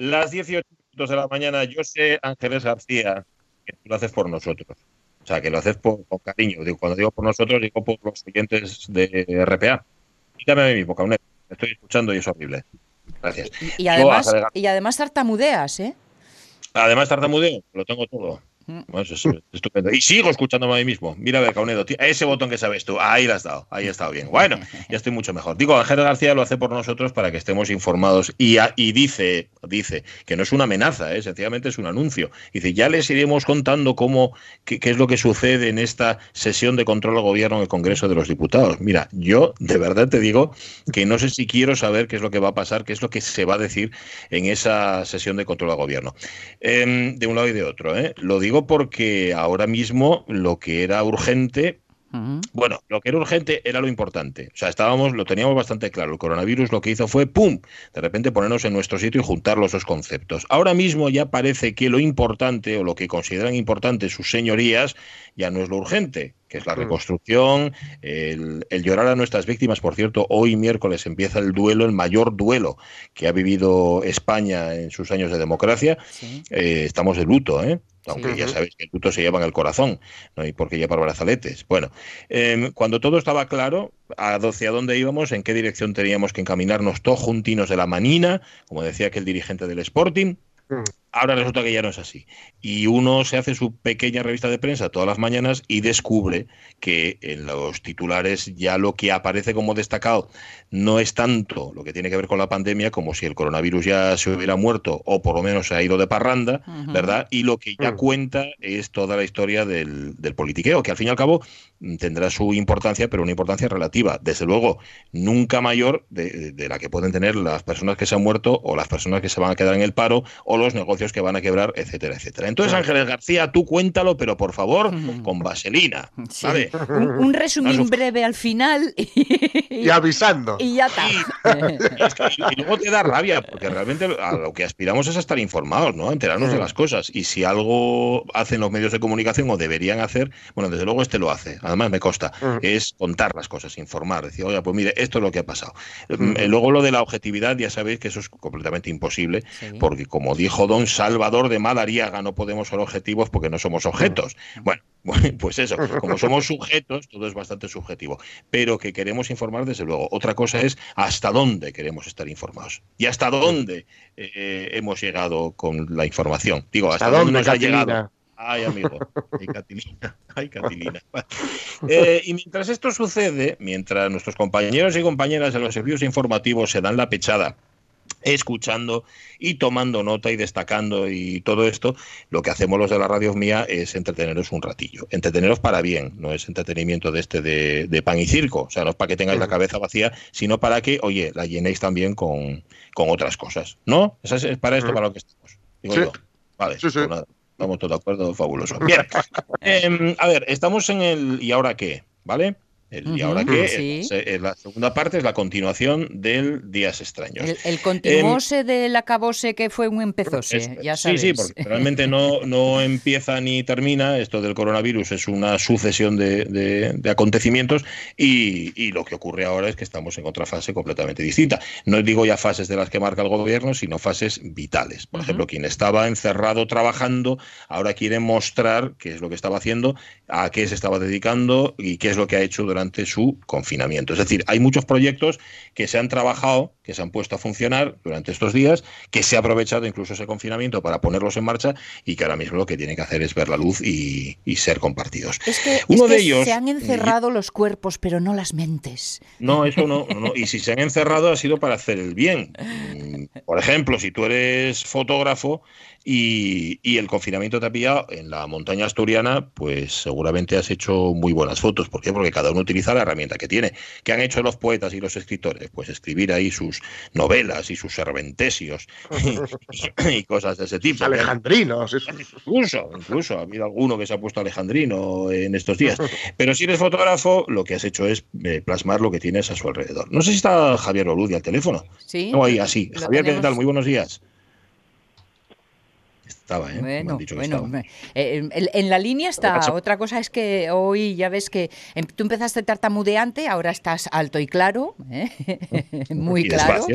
Las 18 minutos de la mañana, yo sé, Ángeles García, que tú lo haces por nosotros. O sea, que lo haces por, con cariño. Digo, cuando digo por nosotros, digo por los oyentes de RPA. Quítame a mí mismo. Estoy escuchando y es horrible. Gracias. Y, y además, y además tartamudeas, ¿eh? Además tartamudeo, lo tengo todo. Eso es estupendo. Y sigo escuchándome a mí mismo. Mira, a ver, Caunedo, ese botón que sabes tú, ahí lo has dado, ahí ha estado bien. Bueno, ya estoy mucho mejor. Digo, Ángel García lo hace por nosotros para que estemos informados y, y dice, dice que no es una amenaza, ¿eh? sencillamente es un anuncio. Dice, ya les iremos contando cómo, qué, es lo que sucede en esta sesión de control al gobierno en el Congreso de los Diputados. Mira, yo de verdad te digo que no sé si quiero saber qué es lo que va a pasar, qué es lo que se va a decir en esa sesión de control al gobierno. Eh, de un lado y de otro, ¿eh? Lo digo porque ahora mismo lo que era urgente bueno, lo que era urgente era lo importante. O sea, estábamos, lo teníamos bastante claro. El coronavirus lo que hizo fue, ¡pum!, de repente ponernos en nuestro sitio y juntar los dos conceptos. Ahora mismo ya parece que lo importante o lo que consideran importante sus señorías ya no es lo urgente, que es la reconstrucción, el, el, llorar a nuestras víctimas. Por cierto, hoy miércoles empieza el duelo, el mayor duelo que ha vivido España en sus años de democracia. Sí. Eh, estamos de luto, ¿eh? Aunque sí. ya sabéis que el luto se lleva en el corazón, no hay por qué llevar brazaletes. Bueno, eh, cuando todo estaba claro, hacia dónde íbamos, en qué dirección teníamos que encaminarnos todos juntinos de la manina, como decía aquel dirigente del Sporting, Ahora resulta que ya no es así. Y uno se hace su pequeña revista de prensa todas las mañanas y descubre que en los titulares ya lo que aparece como destacado no es tanto lo que tiene que ver con la pandemia como si el coronavirus ya se hubiera muerto o por lo menos se ha ido de parranda, uh -huh. ¿verdad? Y lo que ya -huh. cuenta es toda la historia del, del, politiqueo, que al fin y al cabo tendrá su importancia, pero una importancia relativa. Desde luego, nunca mayor de, de la que pueden tener las personas que se han muerto o las personas que se van a quedar en el paro o los negocios que van a quebrar, etcétera, etcétera. Entonces, Ángeles García, tú cuéntalo, pero por favor, con vaselina. Sí. ¿vale? Un, un resumín breve al final. Y, y avisando. Y ya está. Y, y, luego te da rabia, porque realmente a lo que aspiramos es a estar informados, ¿no? A enterarnos de las cosas. Y si algo hacen los medios de comunicación o deberían hacer, bueno, desde luego este lo hace, además me consta, uh -huh. es contar las cosas, informar, decir, oye, pues mire, esto es lo que ha pasado. Uh -huh. Luego lo de la objetividad, ya sabéis que eso es completamente imposible, sí. porque como dijo Don Salvador de Madariaga, no podemos ser objetivos porque no somos objetos. Bueno, pues eso, como somos sujetos, todo es bastante subjetivo, pero que queremos informar desde luego. Otra cosa es hasta dónde queremos estar informados y hasta dónde eh, hemos llegado con la información. Digo, hasta, ¿Hasta dónde, nos Catilina? ha llegado. Ay, amigo. Ay, Catilina. Ay, Catilina. Eh, y mientras esto sucede, mientras nuestros compañeros y compañeras de los servicios informativos se dan la pechada escuchando y tomando nota y destacando y todo esto, lo que hacemos los de la radio mía es entreteneros un ratillo. Entreteneros para bien, no es entretenimiento de este de, de pan y circo, o sea, no es para que tengáis la cabeza vacía, sino para que, oye, la llenéis también con, con otras cosas, ¿no? Es, es para esto, para lo que estamos. Digo sí. yo. Vale, sí, sí. Pues nada, estamos todos de acuerdo, fabuloso. Bien, eh, a ver, estamos en el ¿y ahora qué? ¿Vale? El, uh -huh, y ahora que sí. es, la segunda parte es la continuación del Días Extraños. El, el continuose eh, del acabose que fue un empezose, es, ya sabes. Sí, sí, porque realmente no, no empieza ni termina. Esto del coronavirus es una sucesión de, de, de acontecimientos y, y, lo que ocurre ahora es que estamos en otra fase completamente distinta. No digo ya fases de las que marca el gobierno, sino fases vitales. Por uh -huh. ejemplo, quien estaba encerrado trabajando ahora quiere mostrar qué es lo que estaba haciendo, a qué se estaba dedicando y qué es lo que ha hecho durante durante su confinamiento. Es decir, hay muchos proyectos que se han trabajado, que se han puesto a funcionar durante estos días, que se ha aprovechado incluso ese confinamiento para ponerlos en marcha y que ahora mismo lo que tienen que hacer es ver la luz y, y ser compartidos. Es que, Uno es que de ellos se han encerrado y, los cuerpos, pero no las mentes. No, eso no, no, no. Y si se han encerrado ha sido para hacer el bien. Por ejemplo, si tú eres fotógrafo y, y, el confinamiento te ha pillado en la montaña asturiana, pues seguramente has hecho muy buenas fotos. ¿Por qué? Porque cada uno utiliza la herramienta que tiene. ¿Qué han hecho los poetas y los escritores? Pues escribir ahí sus novelas y sus serventesios y, y, cosas de ese tipo. Alejandrinos. Incluso, incluso ha habido alguno que se ha puesto alejandrino en estos días. Pero si eres fotógrafo, lo que has hecho es eh, plasmar lo que tienes a su alrededor. No sé si está Javier Oludi al teléfono. Sí. No, ahí así. Javier, tenemos... ¿qué tal? Muy buenos días. Estaba, ¿eh? Bueno, bueno. Eh, en, la línea está. Otra cosa es que hoy ya ves que em, tú empezaste tartamudeante, ahora estás alto y claro, ¿eh? muy claro.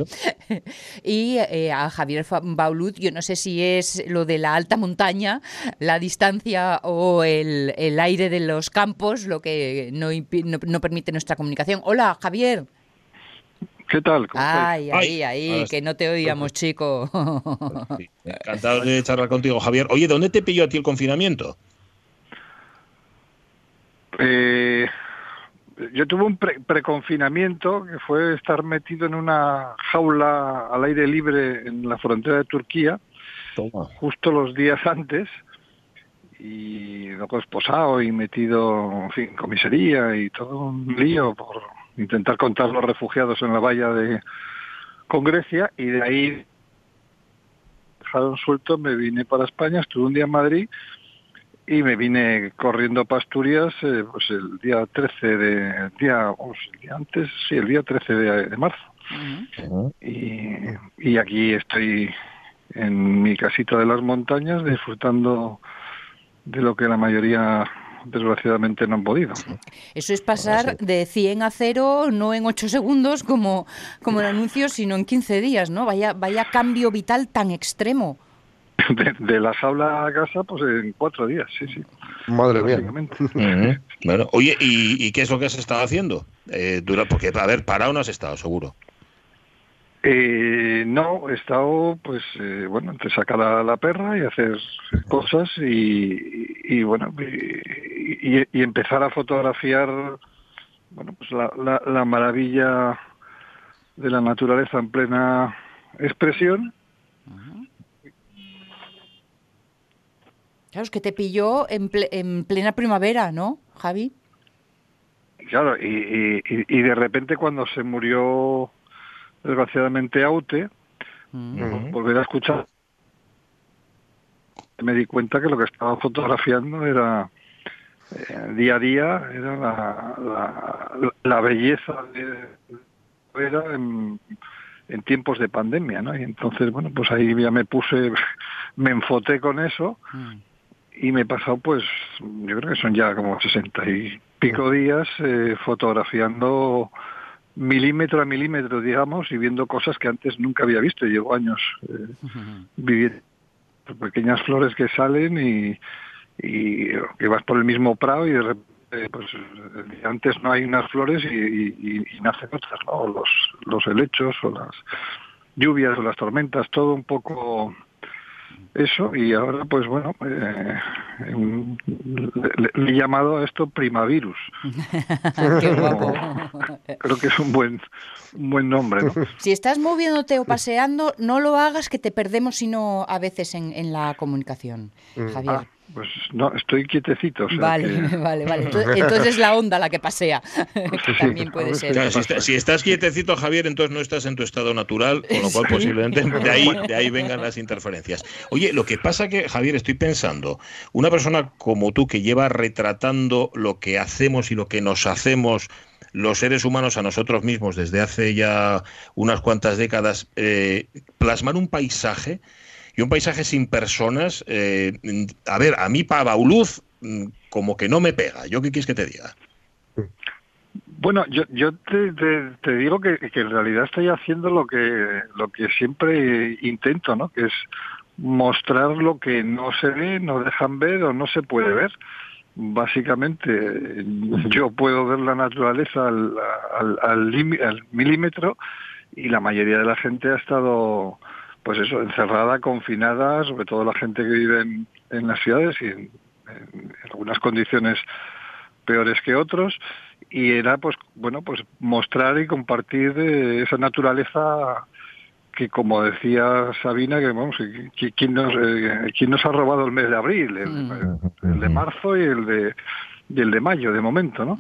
y a Javier Baulut, yo no sé si es lo de la alta montaña, la distancia o el, aire de los campos lo que no, no permite nuestra comunicación. Hola, Javier. ¿Qué tal? ay, ahí, ahí, que no te oíamos, chico. Encantado de charlar contigo, Javier. Oye, ¿dónde te pilló a ti el confinamiento? Eh, yo tuve un preconfinamiento que fue estar metido en una jaula al aire libre en la frontera de Turquía, justo los días antes, y luego esposado y metido en fin, comisaría y todo un lío por intentar contar los refugiados en la valla de con Grecia y de ahí dejaron suelto, me vine para España, estuve un día en Madrid y me vine corriendo a Asturias eh, pues el día 13 de día, el día antes, sí, el día 13 de, marzo. y, y aquí estoy en mi casita de las montañas disfrutando de lo que la mayoría desgraciadamente no han podido. Eso es pasar de 100 a 0, no en 8 segundos como, como el anuncio, sino en 15 días, ¿no? Vaya, vaya cambio vital tan extremo. De, la jaula a casa, pues en cuatro días, sí, sí. Madre mía. bueno, oye, ¿y, qué es lo que has estado haciendo? Eh, dura, porque, a ver, parado no has estado, seguro. Eh, no, he estado, pues, eh, bueno, entre sacar a la perra y hacer cosas y, bueno, y, empezar a fotografiar, bueno, pues la, la, maravilla de la naturaleza en plena expresión. Claro, es que te pilló en, en plena primavera, ¿no, Javi? Claro, y, y de repente cuando se murió desgraciadamente Aute, mm. volver a escuchar, me di cuenta que lo que estaba fotografiando era eh, día a día, era la, la, belleza de, era en, tiempos de pandemia, ¿no? Y entonces, bueno, pues ahí ya me puse, me enfoté con eso mm. y me he pasado, pues, yo creo que son ya como sesenta y pico días eh, fotografiando milímetro a milímetro, digamos, y viendo cosas que antes nunca había visto. Llevo años eh, viviendo pequeñas flores que salen y, y que vas por el mismo prado y de repente, pues antes no hay unas flores y, y, y nacen otras, ¿no? Los, los helechos o las lluvias o las tormentas, todo un poco eso. Y ahora pues bueno eh, le, he llamado a esto primavirus. Creo que es un buen un buen nombre si estás moviéndote o paseando no lo hagas que te perdemos sino a veces en, en la comunicación mm. Javier. ah, pues no, estoy quietecito. vale, vale, vale. Entonces, es la onda la que pasea, que también puede ser. si, estás quietecito, Javier, entonces no estás en tu estado natural, con lo cual posiblemente de ahí, de ahí vengan las interferencias. Oye, lo que pasa que, Javier, estoy pensando, una persona como tú que lleva retratando lo que hacemos y lo que nos hacemos los seres humanos a nosotros mismos desde hace ya unas cuantas décadas, eh, plasmar un paisaje y un paisaje sin personas, eh, a ver, a mí para Bauluz mm, como que no me pega. ¿Yo qué quieres que te diga? Bueno, yo, yo te, digo que, en realidad estoy haciendo lo que, lo que siempre intento, ¿no? Que es mostrar lo que no se ve, no dejan ver o no se puede ver. Básicamente, yo puedo ver la naturaleza al, al, al milímetro y la mayoría de la gente ha estado pues eso, encerrada, confinada, sobre todo la gente que vive en, las ciudades y en, algunas condiciones peores que otros. Y era pues bueno pues mostrar y compartir esa naturaleza que como decía Sabina que vamos quién nos eh, quién nos ha robado el mes de abril el, mm. de marzo y el de y el de mayo de momento no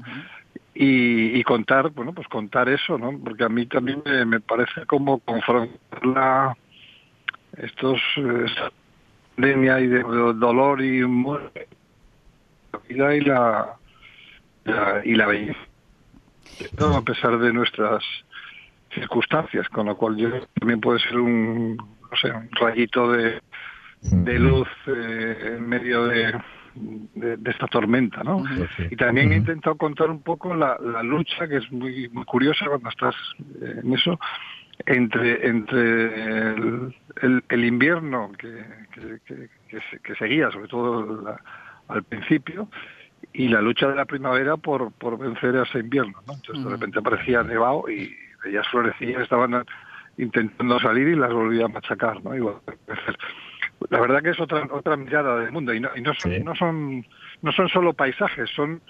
y, contar bueno pues contar eso no porque a mí también me, me parece como confrontar la estos pandemia y de dolor y muerte la vida y la, y la belleza. A pesar de nuestras circunstancias con lo cual yo también puede ser un no sé un rayito de de luz eh, en medio de, de, esta tormenta, ¿no? Pues y también he intentado contar un poco la, lucha, que es muy, muy curiosa cuando estás eh, en eso, entre entre el, el, invierno que, que, que, seguía, sobre todo al principio, y la lucha de la primavera por, por vencer a ese invierno, ¿no? Entonces de repente aparecía nevado y ellas florecillas estaban intentando salir y las volvía a machacar, ¿no? Igual, la verdad que es otra otra mirada del mundo y no, y no son no son no son solo paisajes son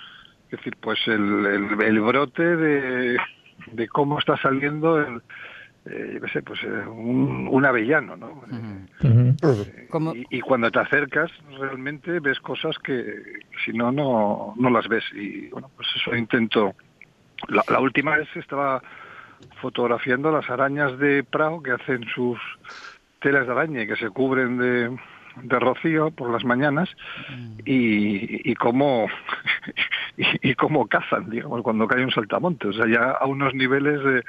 es decir pues el, el, brote de, de cómo está saliendo el eh, yo qué sé, pues eh, un, un, avellano, ¿no? Eh, y, cuando te acercas, realmente ves cosas que, si no, no, no las ves. Y bueno, pues eso intento. La, la última vez estaba fotografiando las arañas de Prado que hacen sus telas de araña y que se cubren de, de rocío por las mañanas mm. y, y cómo y, y, cómo cazan, digamos, cuando cae un saltamonte. O sea, ya a unos niveles de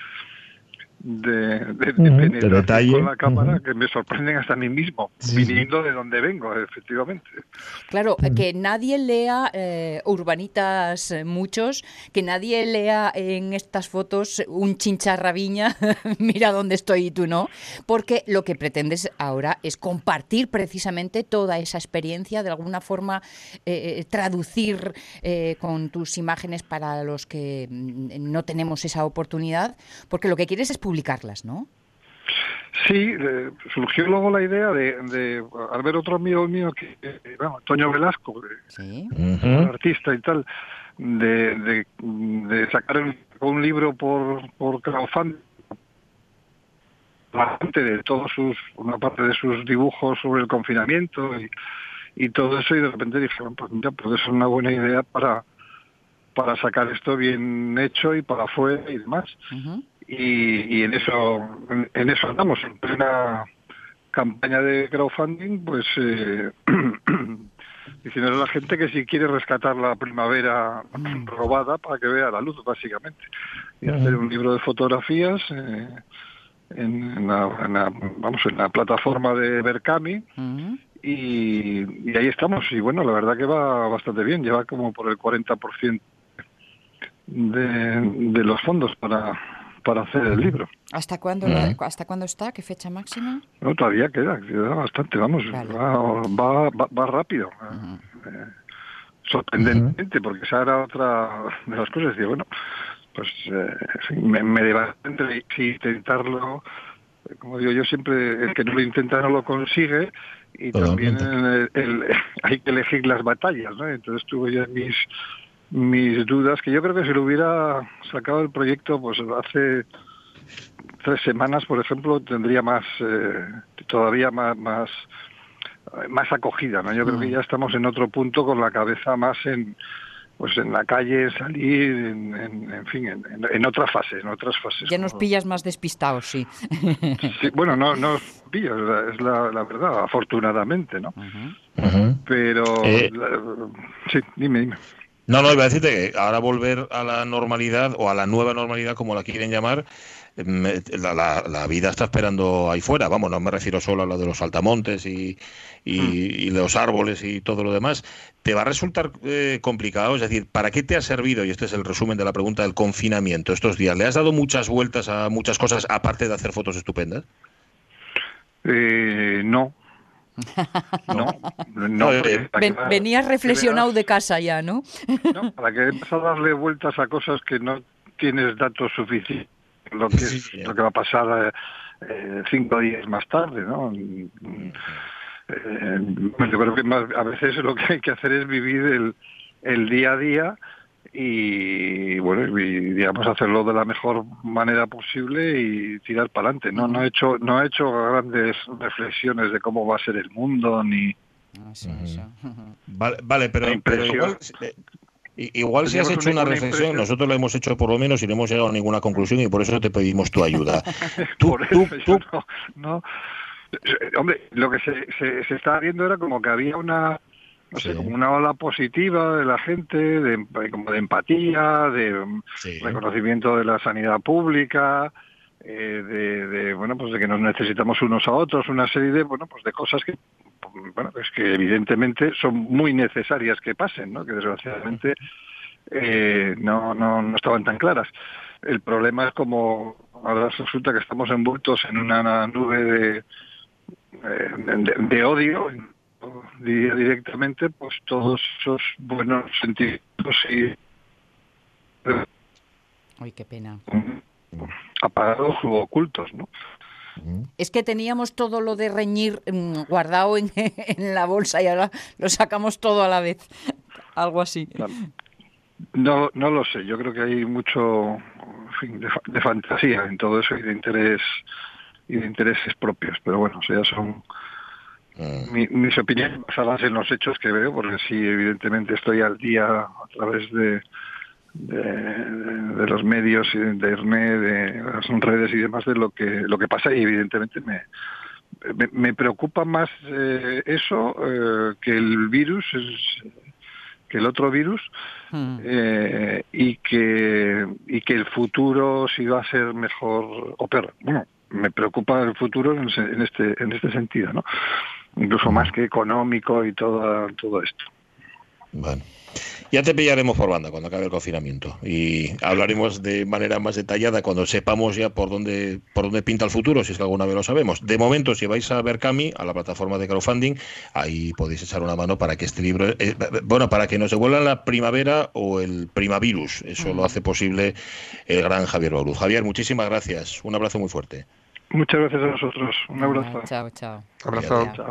de, de, detalle. con la cámara que me sorprenden hasta a mí mismo, viniendo de donde vengo, efectivamente. Claro, que nadie lea eh, urbanitas eh, muchos, que nadie lea en estas fotos un chincharraviña, mira dónde estoy y tú no, porque lo que pretendes ahora es compartir precisamente toda esa experiencia, de alguna forma eh, traducir con tus imágenes para los que mm, no tenemos esa oportunidad, porque lo que quieres es publicarlas, ¿no? Sí, surgió luego la idea de, al ver otro amigo mío, que, bueno, Antonio Velasco, artista y tal, de, de, sacar un libro por, por crowdfunding de todos sus, una parte de sus dibujos sobre el confinamiento y, y todo eso y de repente dije, bueno, pues mira, puede ser una buena idea para para sacar esto bien hecho y para afuera y demás y, en eso en, eso andamos. En plena campaña de crowdfunding pues eh, diciendo a la gente que si quiere rescatar la primavera robada para que vea la luz básicamente. Y hacer un libro de fotografías eh, en, la, vamos en la plataforma de Berkami. Y, y, ahí estamos. Y bueno la verdad que va bastante bien. Lleva como por el 40% de, de los fondos para para hacer el libro. ¿Hasta cuándo, ¿hasta cuándo está? ¿Qué fecha máxima? No, todavía queda, queda bastante, vamos, va, va, rápido. Eh, sorprendentemente, porque esa era otra de las cosas. Decía, bueno, pues eh, me, me entre intentarlo, como digo yo siempre, el que no lo intenta no lo consigue, y también hay que elegir las batallas, ¿no? Entonces tuve ya mis mis dudas, que yo creo que si lo hubiera sacado el proyecto pues hace tres semanas, por ejemplo, tendría más, eh, todavía más, más, más acogida, ¿no? Yo creo que mm. ya estamos en otro punto con la cabeza más en, pues en la calle, salir, en, en, fin, en, en, otras fases, en otras fases. Ya nos pillas más despistados, sí. sí bueno, no, no pillas, es la, la verdad, afortunadamente, ¿no? Pero, eh, sí, dime, dime. No, no, iba a decirte que ahora volver a la normalidad o a la nueva normalidad, como la quieren llamar, la, vida está esperando ahí fuera. Vamos, no me refiero solo a lo de los altamontes y, y, hmm. los árboles y todo lo demás. ¿Te va a resultar eh, complicado? Es decir, ¿para qué te ha servido? Y este es el resumen de la pregunta del confinamiento estos días. ¿Le has dado muchas vueltas a muchas cosas aparte de hacer fotos estupendas? Eh, no, no, no. Eh, venías reflexionado de casa ya, ¿no? No, para que empezar a darle vueltas a cosas que no tienes datos suficientes, lo que, lo que va a pasar eh, cinco días más tarde, ¿no? Eh, yo creo que a veces lo que hay que hacer es vivir el, el día a día y bueno y, digamos hacerlo de la mejor manera posible y tirar para adelante. No no he hecho no he hecho grandes reflexiones de cómo va a ser el mundo ni vale, vale pero, igual, eh, igual si has hecho una, reflexión, nosotros la hemos hecho por lo menos y no hemos llegado a ninguna conclusión y por eso te pedimos tu ayuda. tú, tú, No, hombre, lo que se, se, se estaba viendo era como que había una no sé, como una ola positiva de la gente, de, como de empatía, de reconocimiento de la sanidad pública, eh, de, bueno, pues de que nos necesitamos unos a otros, una serie de, bueno, pues de cosas que bueno, es que evidentemente son muy necesarias que pasen, ¿no? que desgraciadamente eh, no, no, no estaban tan claras. El problema es como ahora resulta que estamos envueltos en una nube de, de, de odio, diría directamente, pues todos esos buenos sentimientos y Ay, qué pena. apagados u ocultos, ¿no? Es que teníamos todo lo de reñir mm, guardado en, en, la bolsa y ahora lo sacamos todo a la vez. Algo así. No, no lo sé. Yo creo que hay mucho en fin, de, de, fantasía en todo eso y de interés y de intereses propios. Pero bueno, o sea, son. Mi, mis opiniones basadas en los hechos que veo, porque sí, evidentemente estoy al día a través de de, de, los medios y de internet, de las redes y demás de lo que lo que pasa y evidentemente me me, me preocupa más eh, eso eh, que el virus es, que el otro virus mm. eh, y que y que el futuro si va a ser mejor o peor. Bueno me preocupa el futuro en, en este en este sentido no incluso más que económico y todo todo esto bueno ya te pillaremos por banda cuando acabe el confinamiento y hablaremos de manera más detallada cuando sepamos ya por dónde por dónde pinta el futuro, si es que alguna vez lo sabemos. De momento, si vais a ver Cami, a la plataforma de crowdfunding, ahí podéis echar una mano para que este libro, eh, bueno, para que nos devuelva la primavera o el primavirus. Eso lo hace posible el gran Javier Bauruz. Javier, muchísimas gracias. Un abrazo muy fuerte. Muchas gracias a vosotros. Un abrazo. Chao, chao. Abrazo. Chao.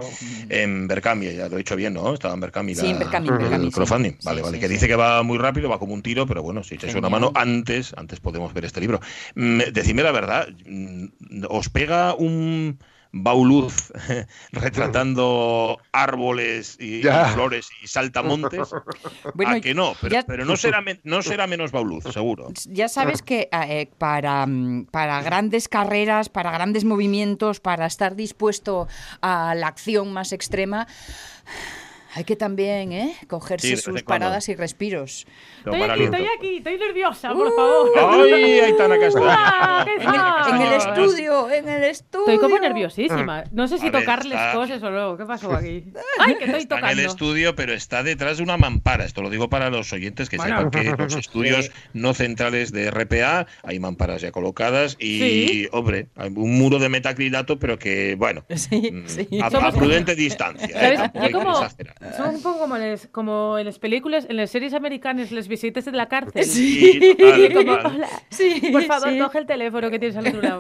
En Berkami, ya lo he dicho bien, ¿no? Estaba en Berkami. Sí, en Berkami, el Berkami, crowdfunding. sí. Vale, Sí, vale. sí, que sí. dice que va muy rápido, va como un tiro, pero bueno, si echáis una mano antes, antes podemos ver este libro. Mm, Decidme la verdad, mm, ¿os pega un bauluz retratando árboles y, Ya. flores y saltamontes? Bueno, ¿A que no? Pero, ya- pero no, será men- no será menos bauluz, seguro. Ya sabes que eh, para, mm, para grandes carreras, para grandes movimientos, para estar dispuesto a la acción más extrema, hay que también ¿eh? cogerse Sí, sus en cuando. paradas y respiros. Estoy aquí, estoy aquí, estoy nerviosa, por favor. ¡Ay, Aitana Castaño! ¡Ah, En el, en el estudio, en el estudio. Estoy como nerviosísima. No sé si ver, tocarles está- cosas o no. ¿Qué pasó aquí? ¡Ay, que estoy Está en tocando! el estudio, pero está detrás de una mampara. Esto lo digo para los oyentes que Bueno. sepan que los estudios no centrales de RPA hay mamparas ya colocadas y, Sí. hombre, hay un muro de metacrilato, pero que, bueno, Sí, mm, sí. a, prudente distancia. ¿eh? Yo como, exagerar. Son un poco como, les, como en las películas, en las series americanas, les visitas de la cárcel. Sí, total, Y como, total. hola, Sí, por favor, sí. coge el teléfono que tienes al otro lado.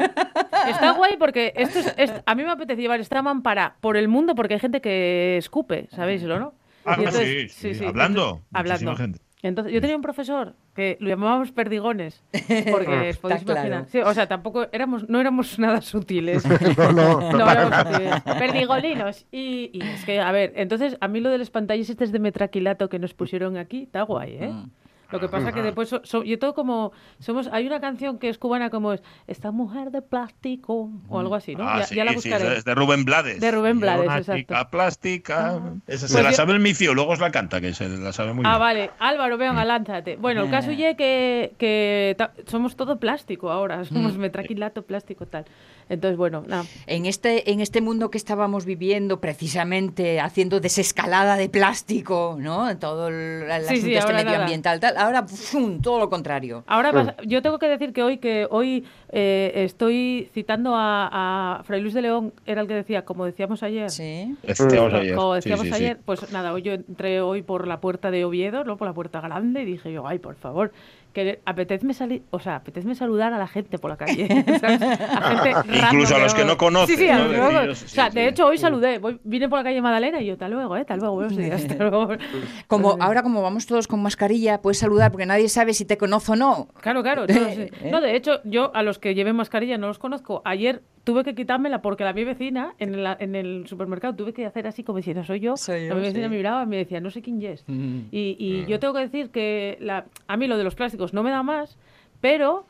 Está guay porque esto es, es- a mí me apetece llevar esta mampara por el mundo porque hay gente que escupe, ¿sabéislo, no? Ah, entonces- sí, sí, hablando, entonces- hablando. gente. Entonces, yo tenía un profesor que lo llamábamos perdigones, porque os podéis Está claro. imaginar. Sí, o sea, tampoco éramos, no éramos nada sutiles. No, no, no, éramos sutiles. Perdigolinos. Y, y es que, a ver, entonces, a mí lo de las pantallas estas de metraquilato que nos pusieron aquí, está guay, ¿eh? Mm. Lo que pasa que después, so- so- yo todo como, somos, hay una canción que es cubana como es, esta mujer de plástico, o algo así, ¿no? Ah, ya, sí, ya la sí, buscaré. es de Rubén Blades. De Rubén Blades, Una exacto. plástica. Esa se Pues la yo- sabe el micio, luego os la canta, que se la sabe muy Ah, bien. vale. Álvaro, venga, lánzate. Bueno, el caso es que, que ta- somos todo plástico ahora. Somos metraquilato, plástico, tal. Entonces, bueno, nada. En este, en este mundo que estábamos viviendo, precisamente haciendo desescalada de plástico, ¿no? Todo el, el asunto sí, este medioambiental, tal. Ahora, ¡fum! todo lo contrario. Ahora vas- yo tengo que decir que hoy que hoy eh, estoy citando a, a Fray Luis de León, era el que decía, como decíamos ayer. Sí. Decíamos ayer. Como decíamos sí, sí. ayer, pues nada, hoy yo entré hoy por la puerta de Oviedo, ¿no? Por la puerta grande y dije yo, ay, por favor, que apetezme salir, o sea, apetezme saludar a la gente por la calle, ¿sabes? A gente Incluso a los que no conoces, Sí, sí, ¿no? conozco. sí, O sea, sí. de hecho hoy saludé, voy, vine por la calle Madalena y yo, hasta luego, eh, hasta luego, buenos días, hasta luego. Como ahora como vamos todos con mascarilla, puedes saludar porque nadie sabe si te conoce o no. Claro, claro. No, sí. No, de hecho, yo a los que lleven mascarilla no los conozco. Ayer tuve que quitármela porque la mi vecina en, la- en el supermercado tuve que hacer así como si no soy yo. Soy yo, la mi vecina sí. me miraba y me decía, no sé quién es. Y, y yo tengo que decir que la, a mí lo de los plásticos no me da más, pero...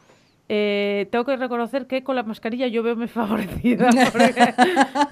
eh, tengo que reconocer que con la mascarilla yo veo muy favorecida porque,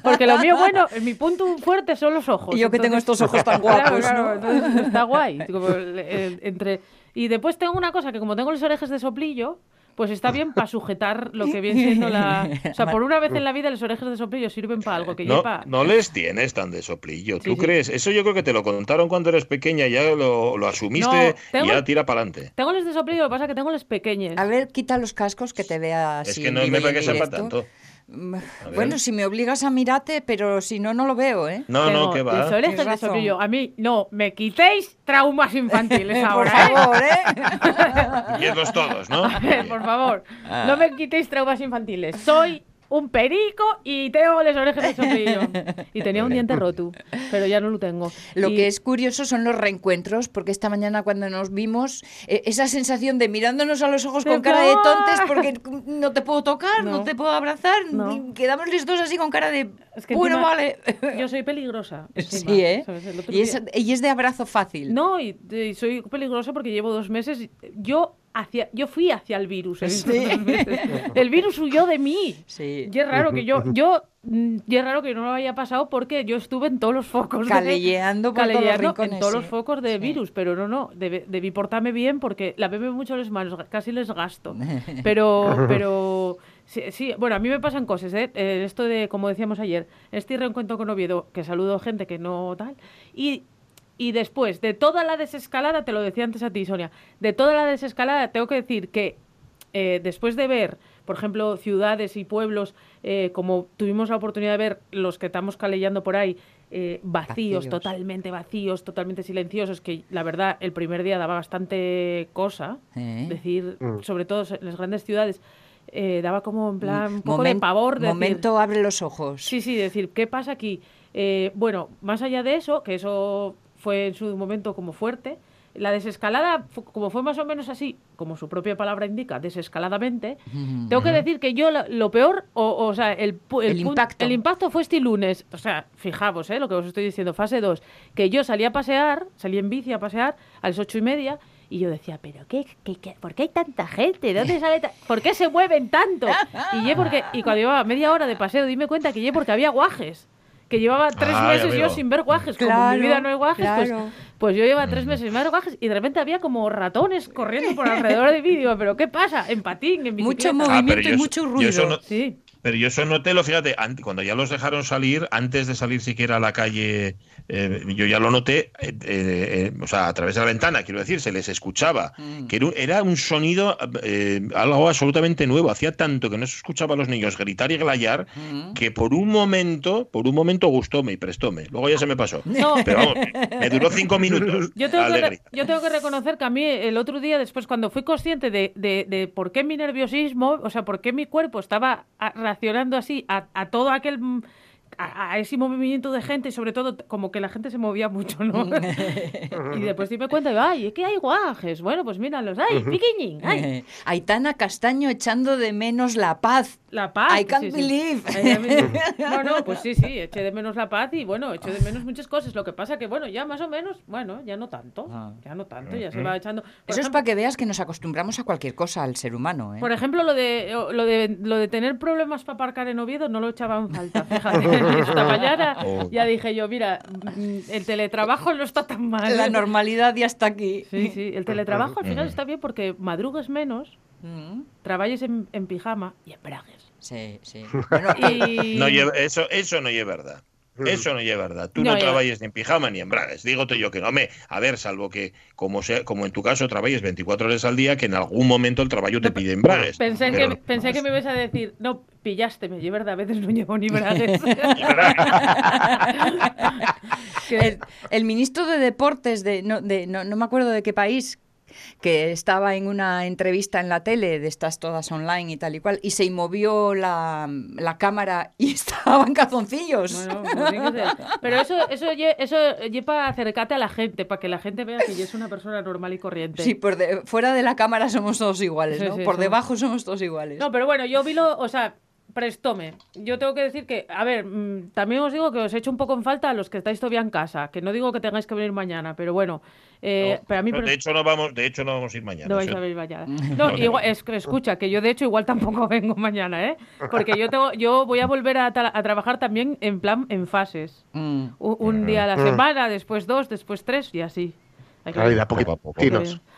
porque lo mío bueno mi punto fuerte son los ojos Y yo que tengo estos ojos tan guapos, claro, ¿no? entonces está guay. Como el- entre... Y después tengo una cosa que como tengo los orejas de soplillo, pues está bien para sujetar lo que viene siendo la... O sea, por una vez en la vida las orejas de soplillo sirven para algo que no, lleva... No les tienes tan de soplillo. ¿Tú Sí, sí. crees? Eso yo creo que te lo contaron cuando eres pequeña, ya lo, lo asumiste No, tengo- y ya tira para adelante. Tengo los de soplillo, lo que pasa es que tengo los pequeños. A ver, quita los cascos que te vea así. Es que no me parece que sepa tanto. Mm. Bueno, si me obligas a mirarte, pero si no, no lo veo, ¿eh? No, no, que va. Razón. soplillo. A mí, no, me quitéis traumas infantiles Por ahora, ¿eh? favor, ¿eh? Y eslos todos, ¿no? A ver, por favor, Ah. no me quitéis traumas infantiles. Soy un perico y tengo las orejas de. Y tenía un diente roto, pero ya no lo tengo. Lo Y- que es curioso son los reencuentros, porque esta mañana cuando nos vimos, eh, esa sensación de mirándonos a los ojos con cara de puedo- tontes porque no te puedo tocar, no, No. te puedo abrazar, No. quedamos los dos así con cara de, Es que bueno, vale. Yo soy peligrosa. Sí, ¿eh? y es de abrazo fácil. No, y, y soy peligrosa porque llevo dos meses. Yo hacia, yo fui hacia el virus. Sí. meses. El virus huyó de mí. Sí. Y es raro que yo, yo, mm, y es raro que no lo haya pasado porque yo estuve en todos los focos. de- Calelleando por todos los rincones, en todos los focos de Sí. virus, pero no, no, debí portarme bien porque la bebe mucho las manos, casi les gasto. Pero, pero, sí, sí, bueno, a mí me pasan cosas, ¿eh? Eh, Esto de, como decíamos ayer, este reencuentro con Oviedo, que saludo gente que no tal, y y después de toda la desescalada, te lo decía antes a ti, Sonia, de toda la desescalada, tengo que decir que eh, después de ver, por ejemplo, ciudades y pueblos, eh, como tuvimos la oportunidad de ver los que estamos calellando por ahí, eh, vacíos, Vacíos. totalmente vacíos, totalmente silenciosos, que la verdad el primer día daba bastante cosa, ¿Eh? decir, Mm. sobre todo en las grandes ciudades, eh, daba como en plan un poco de pavor. de decir, momento abre los ojos. Sí, sí, decir, ¿qué pasa aquí? Eh, bueno, más allá de eso, que eso fue en su momento como fuerte, la desescalada, como fue más o menos así, como su propia palabra indica, desescaladamente, Mm. tengo que decir que yo lo peor, o, o sea, el, El impacto. el impacto fue este lunes, o sea, fijaos, ¿eh? lo que os estoy diciendo, fase 2, que yo salí a pasear, salí en bici a pasear a las ocho y media, y yo decía, ¿pero qué, qué, qué- por qué hay tanta gente? ¿De dónde sale ¿Por qué se mueven tanto? Y, ye porque, y cuando llevaba media hora de paseo, dime cuenta que ye porque había guajes. Que llevaba tres Ah, meses yo sin ver guajes. Como en mi vida no hay guajes, pues, claro. pues yo llevaba tres meses sin ver guajes y de repente había como ratones corriendo por alrededor de mí. Digo, ¿pero qué pasa? En patín, en Mucho bicicleta. Ah, movimiento y yo- mucho yo ruido. eso no- Sí. Pero yo eso noté, lo fíjate, cuando ya los dejaron salir, antes de salir siquiera a la calle, eh, yo ya lo noté, eh, eh, o sea, a través de la ventana, quiero decir, se les escuchaba, Mm. que era un, sonido, algo absolutamente nuevo. Hacía tanto que no se escuchaba a los niños gritar y glayar, Mm. que por un momento, por un momento gustóme y prestóme. Luego ya se me pasó. No. Pero vamos, me- duró cinco minutos. Yo tengo, que re- alegría. yo tengo que reconocer que a mí el otro día, después, cuando fui consciente de, de- de por qué mi nerviosismo, o sea, por qué mi cuerpo estaba a- reaccionando así a, a todo aquel. mm, A, a ese movimiento de gente y sobre todo como que la gente se movía mucho, ¿no? y después me cuenta, ay, es que hay guajes. Bueno, pues míralos, ay, piquiñín, ay, Aitana Castaño echando de menos la paz. La paz. I can't sí, sí. believe. No, no, pues sí, sí, eché de menos la paz y bueno, eché de menos muchas cosas. Lo que pasa que, bueno, ya más o menos, bueno, ya no tanto, Ah. ya no tanto, ya se va echando. Por Eso es para que veas que nos acostumbramos a cualquier cosa al ser humano. ¿eh? Por ejemplo, lo de, lo de lo de tener problemas para aparcar en Oviedo no lo echaba en falta. Fíjate, esta mañana Oh. ya dije yo, mira, mm, el teletrabajo no está tan mal. La normalidad ya está aquí. Sí, sí, el teletrabajo al final está bien porque madrugues menos, Mm, trabajes en, en pijama y en bragues. Sí, sí. Bueno, Y... No lleva- eso, eso no es verdad. Eso no es verdad. Tú No, no, trabajes ni en pijama ni en bragas. Dígote yo que no. Me, a ver, salvo que, como sea, como en tu caso, trabajes 24 horas al día, que en algún momento el trabajo te pide en bragas. Pensé, Pero que, pensé no que me ibas a decir, no, pillaste, me verdad, a veces no llevo ni bragues. Que- el, el ministro de Deportes de no, de no, no me acuerdo de qué país que estaba en una entrevista en la tele de estas todas online y tal y cual y se movió la, la cámara y estaba en calzoncillos. Bueno, pues sí que sé. Pero eso, eso, eso lle para acercarte a la gente, para que la gente vea que yo es una persona normal y corriente. Sí, por de- fuera de la cámara somos todos iguales, ¿no? sí, por debajo somos todos iguales. No, pero bueno, yo vi lo, o sea, prestóme. Yo tengo que decir que, a ver, mm, también os digo que os echo un poco en falta a los que estáis todavía en casa, que no digo que tengáis que venir mañana, pero bueno, eh, No, pero a mí... de hecho no vamos, de hecho no vamos a ir mañana. No vais o sea, a venir mañana. No, igual, es, que escucha, que yo de hecho igual tampoco vengo mañana, ¿eh? Porque yo tengo, yo voy a volver a, tra- a trabajar también en plan en fases. Mm. Un, un día a la semana, después dos, después tres y así. Hay que, Ahí, de a Poco a poco.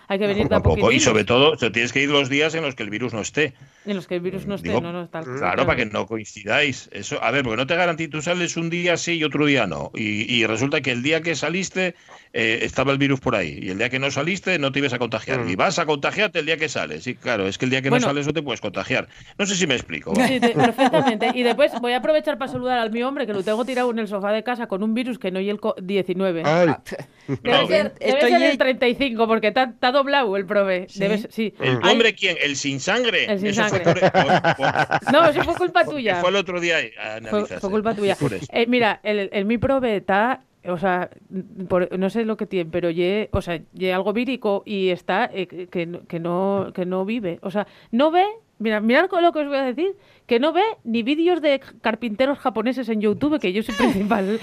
Hay que- venir Poco de a a poco. Y sobre todo, tienes que ir los días en los que el virus no esté. En los que el virus no esté, Digo, no, no, tal. Claro, para que no coincidáis. Eso, a ver, porque no te garantizo, tú sales un día sí y otro día no. Y, y resulta que el día que saliste eh, estaba el virus por ahí. Y el día que no saliste no te ibas a contagiar. Mm. Y vas a contagiarte el día que sales. Sí, claro, es que el día que Bueno. no sales no te puedes contagiar. No sé si me explico. Sí, te- perfectamente. Y después voy a aprovechar para saludar al mi hombre, que lo tengo tirado en el sofá de casa con un virus que no y el co- 19. Ay, Debe No, ser, debe estoy ser ahí- el 35, porque está doblado el prove. ¿Sí? Debe ser- sí. ¿El Ay, hombre quién? ¿El sin sangre? El sin Eso fue sangre. por- por- por- No, eso fue culpa tuya. fue el otro día. ah, Fue, fue culpa tuya. Eh, mira, el, el mi prove está, o sea, por- no sé lo que tiene, pero ye, o sea, ye algo vírico y está eh, que, que no- que no vive, o sea, no ve, mira, mirad con lo que os voy a decir, que no ve ni vídeos de carpinteros japoneses en YouTube, que yo soy principal,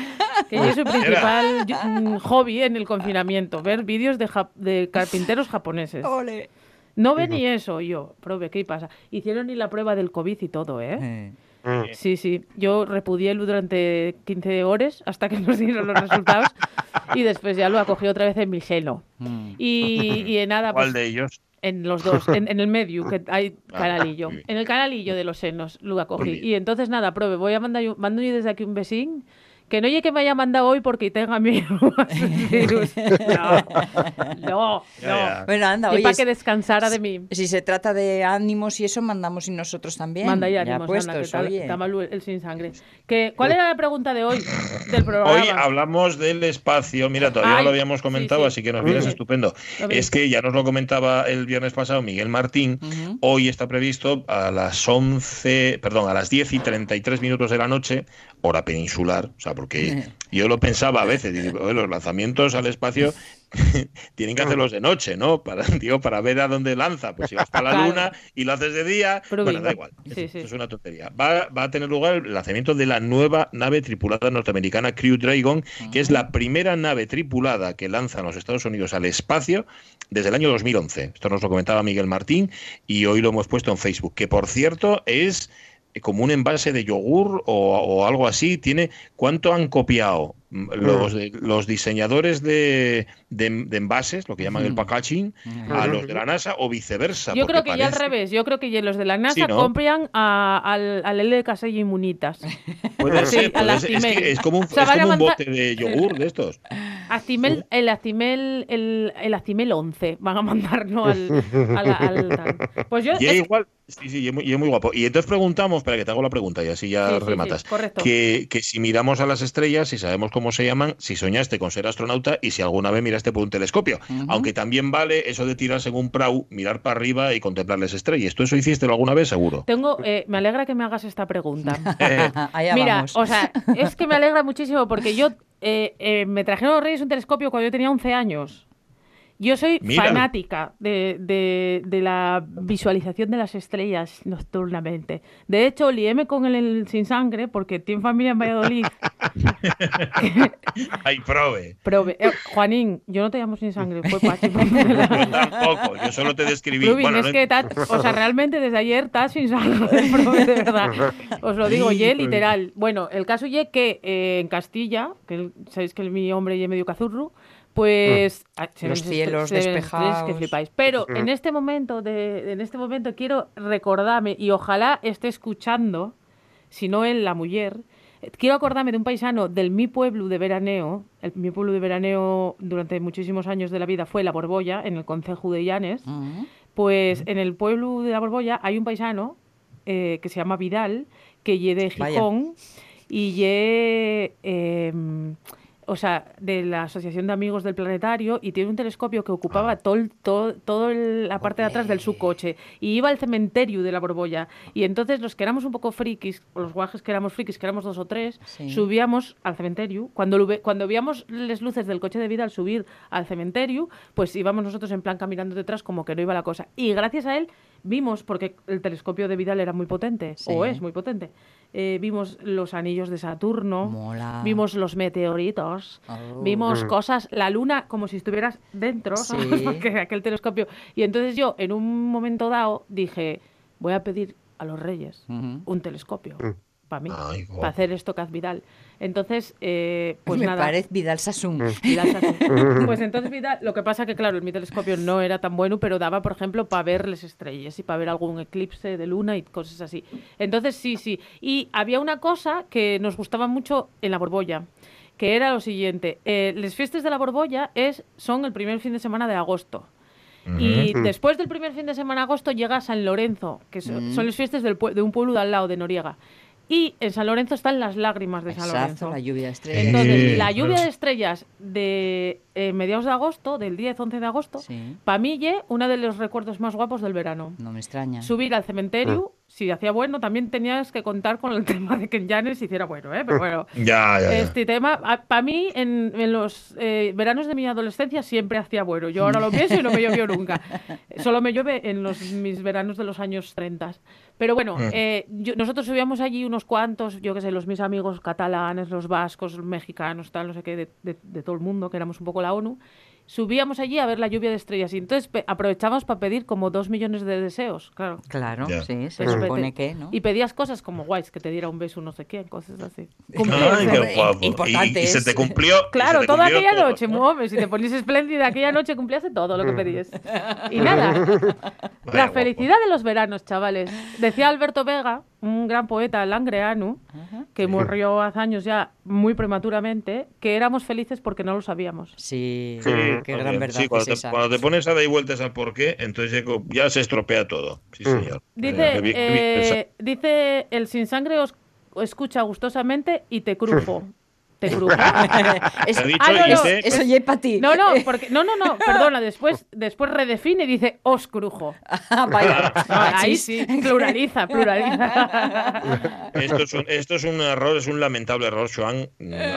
que yo soy principal yo- mm, hobby en el confinamiento, ver vídeos de, jap- de carpinteros japoneses. Ole. No ve ni eso, yo, prove, ¿qué pasa? Hicieron ni la prueba del COVID y todo, ¿eh? Sí, sí. Yo repudié durante 15 horas hasta que nos dieron los resultados y después ya lo acogí otra vez en mi seno. Mm. Y, y en nada, ¿Cuál pues, de ellos? En los dos, en, en el medio, que hay Ah, canalillo. En el canalillo de los senos lo acogí. Y entonces nada, prove, voy a mandar mando yo desde aquí un besín. Que no llegue que me haya mandado hoy porque tenga miedo virus. No, no, Ya, no. ya. Bueno, anda, Y oye, para que descansara de mí. si se trata de ánimos y eso, mandamos y nosotros también. Manda ya ya ánimos, puestos, anda, que tal, oye. está mal el sin sangre. Que, ¿Cuál era la pregunta de hoy del programa? Hoy hablamos del espacio. Mira, todavía no lo habíamos comentado, sí, sí. así que nos vienes estupendo. Es que ya nos lo comentaba el viernes pasado Miguel Martín. Hoy está previsto a las 11, perdón, a las 10 y 33 minutos de la noche, hora peninsular. O sea, porque yo lo pensaba a veces, digo, "Oye, los lanzamientos al espacio tienen que hacerlos de noche, ¿no? Para, digo, para ver a dónde lanza. Pues si vas para la luna y lo haces de día, Pero bueno, da igual. Sí, sí. Es una tontería. Va, va a tener lugar el lanzamiento de la nueva nave tripulada norteamericana Crew Dragon, que es la primera nave tripulada que lanzan los Estados Unidos al espacio desde el año 2011. Esto nos lo comentaba Miguel Martín y hoy lo hemos puesto en Facebook, que por cierto es como un envase de yogur o, o algo así. Tiene ¿Cuánto han copiado los, de- los diseñadores de, de- de envases, lo que llaman el Ujú. packaging, a los de la NASA o viceversa? Yo creo que ya al revés. Yo creo que ya los de la NASA Sí, ¿no? compran a- al, al L de Casella Inmunitas. Puede Sí, ser. Es, Actimel. que es como un, O sea, es van a como un mandar- bote de yogur de estos. Actimel, el Actimel, el, el Actimel 11 van a mandar, ¿no? Al, al-. Pues yo. Y es igual, sí, sí, y es muy, y es muy guapo. Y entonces preguntamos, espera que te hago la pregunta y así ya Sí, sí, sí, rematas. correcto. Que, que si miramos a las estrellas, si sabemos cómo se llaman, si soñaste con ser astronauta y si alguna vez miraste por un telescopio. Aunque también vale eso de tirarse en un prau, mirar para arriba y contemplar las estrellas. ¿Tú eso hiciste alguna vez, seguro? Tengo, eh, me alegra que me hagas esta pregunta. Eh, Allá Mira, vamos. o sea, es que me alegra muchísimo porque yo eh, eh, me trajeron los Reyes un telescopio cuando yo tenía 11 años. Yo soy fanática de, de- de la visualización de las estrellas nocturnamente. De hecho, liéme con el, el sin sangre porque tiene familia en Valladolid. Ay, prove. Pero, eh, Juanín, yo no te llamo sin sangre, fue Pachi. Tampoco, yo solo te describí. Rubin, Bueno, es no- que ta- o sea, realmente desde ayer está sin sangre, prove, de verdad. Os lo digo, ye literal. Bueno, el caso ye que eh, en Castilla, que el- sabéis que el- mi hombre ye medio cazurru, pues ah, se Los cielos estrellas despejados. que flipáis. Pero en este momento de, en este momento quiero recordarme y ojalá esté escuchando, si no él la mujer, quiero acordarme de un paisano del mi pueblo de veraneo. El, mi pueblo de veraneo durante muchísimos años de la vida fue La Borbolla, en el concejo de Llanes. Ujú. Pues en el pueblo de la Borbolla hay un paisano eh, que se llama Vidal, que ye de Vaya. Gijón y ye, eh, o sea, de la Asociación de Amigos del Planetario y tiene un telescopio que ocupaba todo, el- todo, todo la parte de atrás del su coche y iba al cementerio de la Borbolla. Y entonces los que éramos un poco frikis, los guajes que éramos frikis, que éramos dos o tres, Sí. subíamos al cementerio. Cuando, lo cuando veíamos las luces del coche de Vidal subir al cementerio, pues íbamos nosotros en plan caminando detrás como que no iba la cosa. Y gracias a él vimos, porque el telescopio de Vidal era muy potente, Sí. o es muy potente, eh, vimos los anillos de Saturno, Mola. vimos los meteoritos, Oh. vimos cosas, la luna como si estuvieras dentro, porque aquel telescopio. Y entonces yo, en un momento dado, dije, voy a pedir a los reyes un telescopio. Mm. Para mí, Ay, para hacer esto Caz Vidal. Entonces, eh, pues Me nada. parece Vidal Sassoon. Vidal Sassoon. Pues entonces Vidal, lo que pasa que claro, el mi telescopio no era tan bueno, pero daba, por ejemplo, para ver las estrellas y para ver algún eclipse de luna y cosas así. Entonces sí, sí. Y había una cosa que nos gustaba mucho en la Borbolla, que era lo siguiente. Eh, las fiestas de la Borbolla es, son el primer fin de semana de agosto. Y después del primer fin de semana de agosto llega San Lorenzo, que so- son las fiestas del de un pueblo de al lado, de Noriega. Y en San Lorenzo están las lágrimas de San Exacto, Lorenzo. la lluvia de estrellas. Entonces, Sí, la lluvia de estrellas de eh, mediados de agosto, del 10-11 de agosto, Sí. para mí ye uno de los recuerdos más guapos del verano. No me extraña. Subir al cementerio, si hacía bueno, también tenías que contar con el tema de que en Llanes hiciera bueno, ¿eh? Pero bueno, Ya, ya, ya. este tema, para mí, en, en los eh, veranos de mi adolescencia siempre hacía bueno. Yo ahora lo pienso y no me llovió nunca. Solo me llueve en los, mis veranos de los años 30. Pero bueno, Mm. eh, yo- nosotros subíamos allí unos cuantos, yo qué sé, los mis amigos catalanes, los vascos, los mexicanos, tal, no sé qué, de, de- de todo el mundo, que éramos un poco la ONU. Subíamos allí a ver la lluvia de estrellas y entonces pe- aprovechábamos para pedir como dos millones de deseos, claro. Claro, Ya. sí, se Pues supone que, ¿no? Y pedías cosas como guays, que te diera un beso, no sé quién, cosas así. Ay, qué guapo. Y- Importante y, se te cumplió. Claro, te toda cumplió aquella todo, noche, ¿no? mueve, si te pones espléndida aquella noche cumplías todo lo que pedías. Y nada, Vaya la guapo. felicidad de los veranos, chavales. Decía Alberto Vega, un gran poeta langreano, que murió hace años ya muy prematuramente, que éramos felices porque no lo sabíamos. Sí, Sí, qué gran verdad Sí, cuando, es te, esa. cuando te pones a dar vueltas al porqué, entonces ya, se estropea todo. Sí, señor. Dice, Eh, eh, dice el sin sangre os escucha gustosamente y te crujo. Te crujo. Es- dicho Ah, no, no, ya es para ti. No, no, porque, no, no, no, perdona, después, después redefine y dice os crujo. Ah, vaya. No, ahí sí, pluraliza, pluraliza. Esto es, un, esto es un error, es un lamentable error, Joan.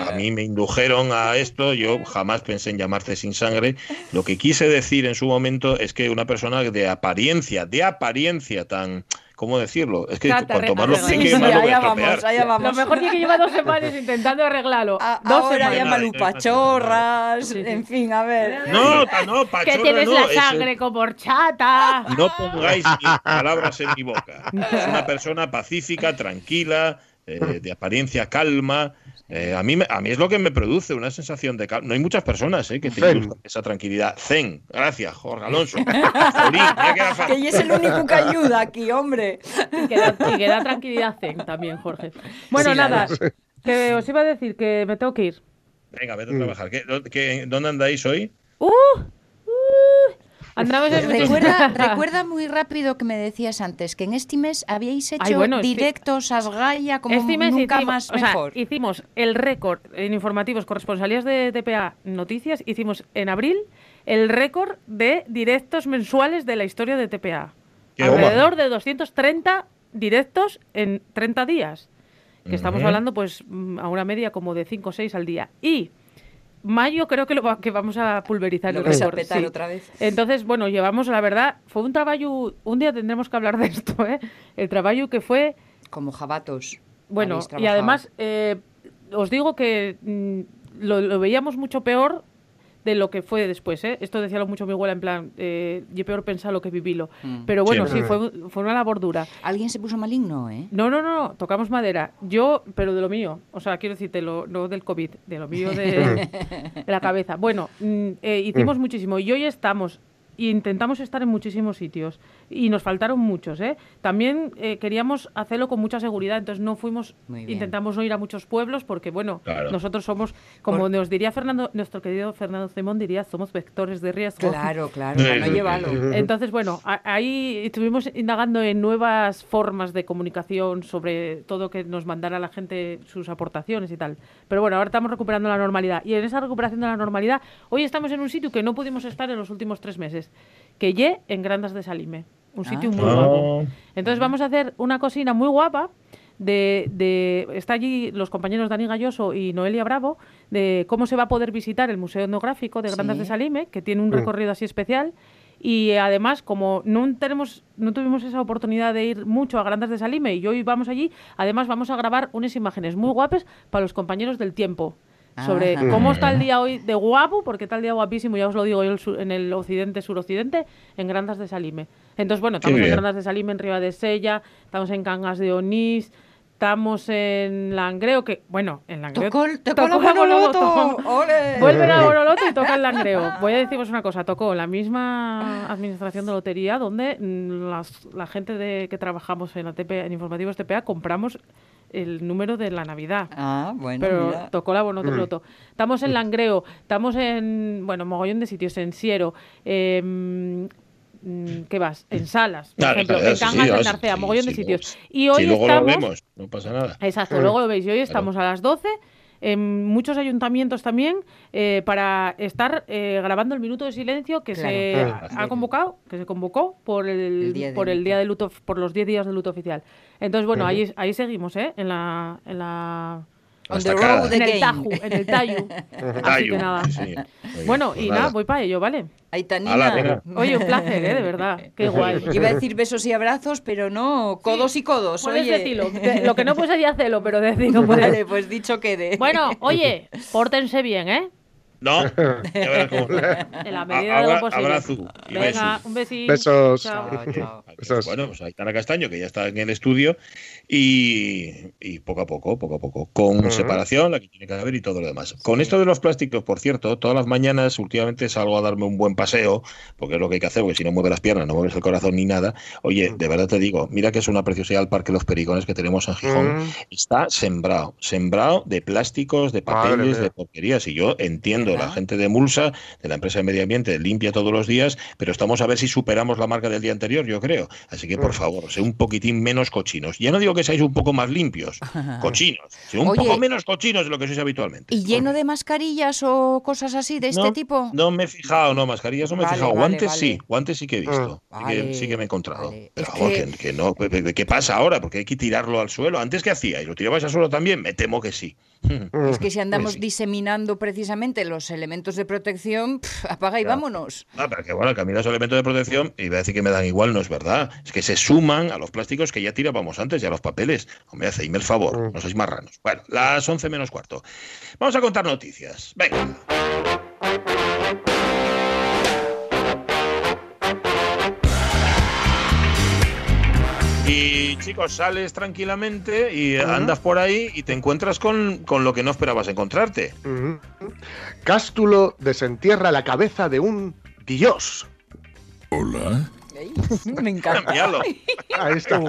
A mí me indujeron a esto, yo jamás pensé en llamarse sin sangre. Lo que quise decir en su momento es que una persona de apariencia, de apariencia tan, ¿cómo decirlo? Es que Trata, cuanto más lo Sí, sí, más lo voy a vamos, allá vamos. Lo mejor es que lleva dos semanas intentando arreglarlo. A- dos ahora semanas. llámalo Nada, pachorras, Sí, sí. en fin, a ver. No, no, Que pachorra tienes no, la es- sangre como horchata. No pongáis mis palabras en mi boca. Es una persona pacífica, tranquila, eh, de apariencia calma. Eh, a, mí, a mí es lo que me produce una sensación de calma. No hay muchas personas eh, que te Zen. induzcan esa tranquilidad. Zen, gracias, Jorge Alonso. Jolín, que es el único que ayuda aquí, hombre. Y que, da, y que da tranquilidad zen también, Jorge. Bueno, Sí, nada, verdad. que os iba a decir que me tengo que ir. Venga, vete a trabajar. ¿Qué- dó- qué- ¿Dónde andáis hoy? ¡Uh! Andamos en Recuerda, recuerda muy rápido que me decías antes que en este mes habíais hecho Ay, bueno, directos a Sgaya como Este mes nunca hicimos, más o sea, mejor. hicimos el récord en informativos corresponsalías de TPA Noticias. Hicimos en abril el récord de directos mensuales de la historia de TPA. Qué Alrededor de 230 directos en 30 días. Que estamos hablando, pues, mm, a una media como de 5 o 6 al día. Y mayo creo que lo va- que vamos a pulverizar Lo el vais a petar sí. otra vez. Entonces, bueno, llevamos, la verdad, fue un trabajo, un día tendremos que hablar de esto, ¿eh? El trabajo que fue Como jabatos. bueno, y además, eh, os digo que mm, lo, lo veíamos mucho peor de lo que fue después, ¿eh? Esto decía mucho mi abuela, en plan, eh, yo peor pensaba lo que vivilo. Mm. Pero bueno, Sí. sí, fue, fue una labor dura. Alguien se puso maligno, ¿eh? No, no, no, no, tocamos madera. Yo, pero de lo mío. O sea, quiero decirte, lo, no del COVID, de lo mío de, de la cabeza. Bueno, mm, eh, hicimos muchísimo y hoy estamos. E intentamos estar en muchísimos sitios y nos faltaron muchos, ¿eh? También eh, queríamos hacerlo con mucha seguridad, entonces no fuimos, intentamos no ir a muchos pueblos porque, bueno, Claro. nosotros somos, como nos diría Fernando, nuestro querido Fernando Simón diría, somos vectores de riesgo. Claro, claro, para no llevarlo. Entonces, bueno, a- ahí estuvimos indagando en nuevas formas de comunicación sobre todo que nos mandara la gente sus aportaciones y tal. Pero bueno, ahora estamos recuperando la normalidad. Y en esa recuperación de la normalidad, hoy estamos en un sitio que no pudimos estar en los últimos tres meses, que ye en Grandas de Salime. Un sitio Ah. muy guapo. Entonces vamos a hacer una cocina muy guapa. De, de- está allí los compañeros Dani Galloso y Noelia Bravo de cómo se va a poder visitar el Museo Etnográfico de Grandas Sí. de Salime, que tiene un recorrido así especial. Y además, como no tenemos, no tuvimos esa oportunidad de ir mucho a Grandas de Salime y hoy vamos allí, además vamos a grabar unas imágenes muy guapas para los compañeros del tiempo. Sobre Ajá. cómo está el día hoy de guapo, porque está el día guapísimo, ya os lo digo yo, en el occidente, suroccidente, en Grandas de Salime. Entonces, bueno, estamos en. Grandas de Salime, en Riva de Sella, estamos en Cangas de Onís, Estamos en Langreo, que bueno, en Langreo. Tocó, el- tocó la Bonoloto. ¡Ole! Vuelven a Boroloto y toca el Langreo. Voy a deciros una cosa, tocó la misma administración de lotería donde mm, las- la gente de, que trabajamos en, la TP, en informativos TPA compramos el número de la Navidad. Ah, bueno, Pero mira. tocó la Bonoloto. Estamos en Langreo, estamos en, bueno, mogollón de sitios, en Siero, em, mm, ¿qué vas? En Salas, por Claro, ejemplo, claro, en Cangas sí, sí, Narcea, sí, mogollón de sitios. Y hoy si luego estamos... lo vemos, no pasa nada. Exacto, luego lo veis. Y hoy estamos a las 12 en muchos ayuntamientos también eh, para estar eh, grabando el minuto de silencio que Claro. se Claro. ha convocado, que se convocó por el, por el luto. día de luto, por los 10 días de luto oficial. Entonces, bueno, ahí, ahí seguimos, ¿eh? En la, en la On Hasta the cada- road en el. Taju, en el Tayu. Así que nada. sí, sí. Bueno, pues y nada. nada, voy para ello, ¿vale? Ahí está, Hala, Nina. venga. Oye, un placer, ¿eh? De verdad. Qué guay. Iba a decir besos y abrazos, pero no, codos y codos. Puedes oye. decirlo. De- Lo que no puedes sería hacerlo, pero decirlo puedes. Vale, pues dicho quede. Bueno, oye, pórtense bien, ¿eh? No, ya verás cómo. En la medida de Abra- lo posible. abrazo y Venga, besos. un besito. Besos. Chao. Chao, chao. Eso es. Bueno, pues ahí está Ana Castaño, que ya está en el estudio, y, y poco a poco, poco a poco, con Ujú. separación, la que tiene que haber y todo lo demás. Con esto de los plásticos, por cierto, todas las mañanas últimamente salgo a darme un buen paseo, porque es lo que hay que hacer, porque si no mueves las piernas, no mueves el corazón ni nada. Oye, de verdad te digo, mira que es una preciosidad el Parque Los Pericones que tenemos en Gijón. Mm. Está sembrado, sembrado de plásticos, de papeles, de porquerías. Y yo entiendo, la ¿Verdad? gente de Mulsa, de la empresa de medio ambiente, limpia todos los días, pero estamos a ver si superamos la marca del día anterior, yo creo. Así que, por Mm. favor, sé un poquitín menos cochinos. Ya no digo que seáis un poco más limpios, cochinos. Sé un Oye. poco menos cochinos de lo que sois habitualmente. ¿Y lleno de mascarillas o cosas así de este tipo? No me he fijado, no, mascarillas no me he fijado. vale, guantes vale. sí, guantes sí que he visto. Mm. Sí, que, Vale, sí que me he encontrado. Pero vamos, que- que, que no. ¿Qué- ¿Qué, qué pasa ahora? Porque hay que tirarlo al suelo. ¿Antes qué hacíais? ¿Lo tirabais al suelo también? Me temo que sí. Es que si andamos sí. diseminando precisamente los elementos de protección, apaga y Ya. vámonos. Ah, pero que bueno, que a mí los elementos de protección, iba a decir que me dan igual, no es verdad. Es que se suman a los plásticos que ya tirábamos antes y a los papeles. Hombre, hacedme el favor, Mm. no sois marranos. Bueno, las 11 menos cuarto. Vamos a contar noticias. Venga. Y chicos, sales tranquilamente y andas por ahí y te encuentras con, con lo que no esperabas encontrarte. Ujú. Cástulo desentierra la cabeza de un dios. Ey, Me encanta. Ahí está.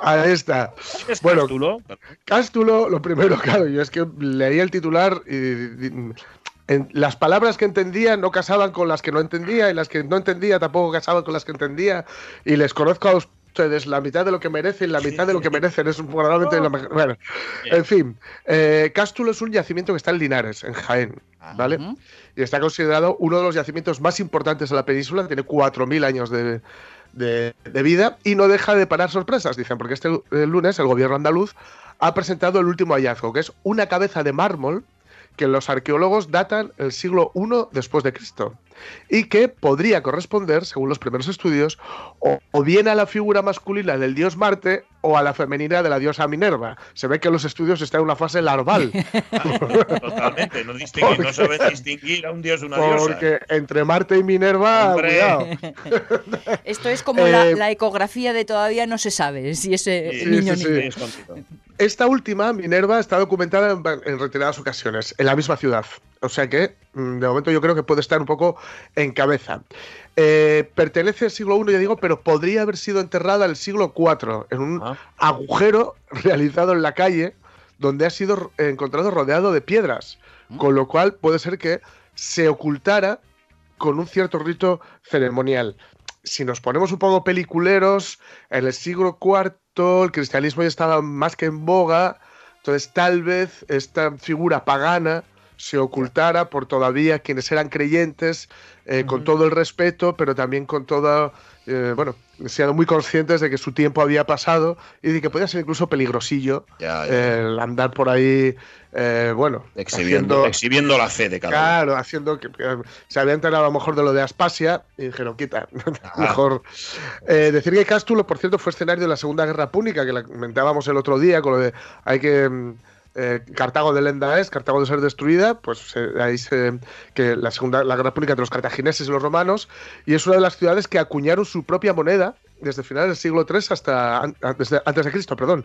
Ahí está. ¿Es Bueno, Cástulo? Cástulo, lo primero, claro, yo es que leí el titular y- en- las palabras que entendía no casaban con las que no entendía y las que no entendía tampoco casaban con las que entendía y les conozco a ustedes la mitad de lo que merecen, la mitad de lo que merecen es probablemente la mejor- bueno, en fin, eh, Cástulo es un yacimiento que está en Linares, en Jaén, ¿vale? Y está considerado uno de los yacimientos más importantes de la península, tiene 4.000 años de, de- de vida y no deja de parar sorpresas, dicen, porque este el lunes el gobierno andaluz ha presentado el último hallazgo, que es una cabeza de mármol que los arqueólogos datan el siglo I después de Cristo y que podría corresponder, según los primeros estudios, o, o bien a la figura masculina del dios Marte o a la femenina de la diosa Minerva. Se ve que los estudios están en una fase larval. Totalmente, no, no saben distinguir a un dios de una diosa. Porque entre Marte y Minerva, Hombre. cuidado. Esto es como la, Eh, la ecografía de todavía no se sabe si ese Sí, niño sí, sí. es contigo. Esta última, Minerva, está documentada en, en reiteradas ocasiones, en la misma ciudad. O sea que, mm, de momento, yo creo que puede estar un poco en cabeza. Eh, pertenece al siglo I, ya digo, pero podría haber sido enterrada en el siglo IV, en un Ah. agujero realizado en la calle, donde ha sido encontrado rodeado de piedras. Con lo cual puede ser que se ocultara con un cierto rito ceremonial. Si nos ponemos un poco peliculeros, en el siglo IV el cristianismo ya estaba más que en boga, entonces tal vez esta figura pagana se ocultara por todavía quienes eran creyentes, eh, con todo el respeto, pero también con toda, eh, bueno, siendo muy conscientes de que su tiempo había pasado y de que podía ser incluso peligrosillo Ya, ya. el andar por ahí, eh, bueno, exhibiendo, haciendo- exhibiendo la fe de cada uno. Claro, haciendo que, que se había enterado a lo mejor de lo de Aspasia y dijeron, quita, mejor. Eh, decir que Cástulo, por cierto, fue escenario de la Segunda Guerra Púnica, que la comentábamos el otro día, con lo de hay que. Eh, Cartago de Lenda es, Cartago de ser destruida, pues eh, ahí se. que la segunda la guerra pública entre los cartagineses y los romanos, y es una de las ciudades que acuñaron su propia moneda desde finales del siglo III hasta antes de Cristo, perdón,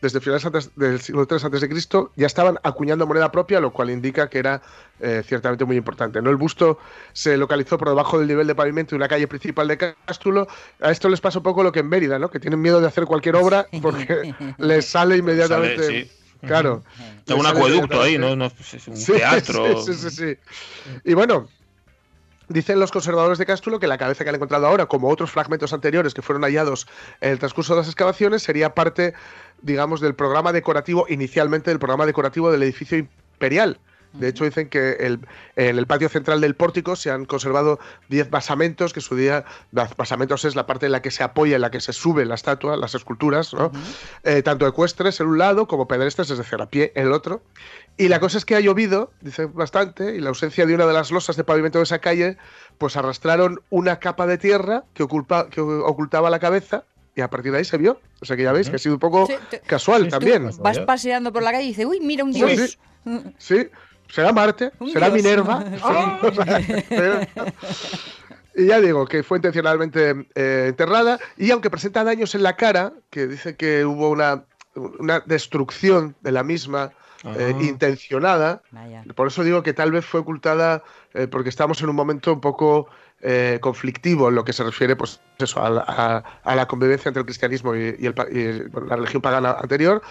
desde finales antes del siglo III antes de Cristo ya estaban acuñando moneda propia, lo cual indica que era eh, ciertamente muy importante. ¿no? El busto se localizó por debajo del nivel de pavimento de una calle principal de Cástulo. A esto les pasa un poco lo que en Mérida, ¿no? que tienen miedo de hacer cualquier obra porque les sale inmediatamente. Claro. Hay un acueducto ahí, ¿no? un teatro. Sí, sí, sí, Y bueno, Dicen los conservadores de Cástulo que la cabeza que han encontrado ahora, como otros fragmentos anteriores que fueron hallados en el transcurso de las excavaciones, sería parte, digamos, del programa decorativo, inicialmente del programa decorativo del edificio imperial de hecho, dicen que en el patio central del pórtico se han conservado 10 basamentos, que su día, basamentos es la parte en la que se apoya, en la que se sube la estatua, las esculturas, ¿no? Eh, tanto ecuestres en un lado como pedestres, es decir, a pie en el otro. Y la cosa es que ha llovido, dice bastante, y la ausencia de una de las losas de pavimento de esa calle, pues arrastraron una capa de tierra que, que ocultaba la cabeza y a partir de ahí se vio. O sea que ya veis que ha sido un poco casual también. Vas paseando por la calle y dices, uy, mira un dios. sí. ¿Será Marte? ¿Será Minerva? y ya digo que fue intencionalmente eh, enterrada y aunque presenta daños en la cara, que dice que hubo una, una destrucción de la misma eh, intencionada, por eso digo que tal vez fue ocultada eh, porque estamos en un momento un poco eh, conflictivo en lo que se refiere pues, eso, a, la convivencia entre el cristianismo y, la religión pagana anterior,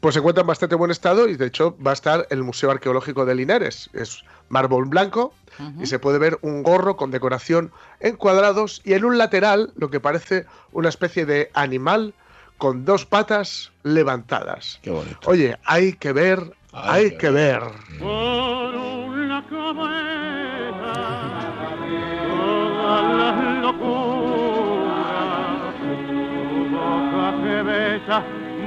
pues se encuentra en bastante buen estado y de hecho va a estar el Museo Arqueológico de Linares. Es mármol blanco y se puede ver un gorro con decoración en cuadrados y en un lateral lo que parece una especie de animal con dos patas levantadas. Qué bonito. Oye, hay que ver, hay, que, ver. las besa,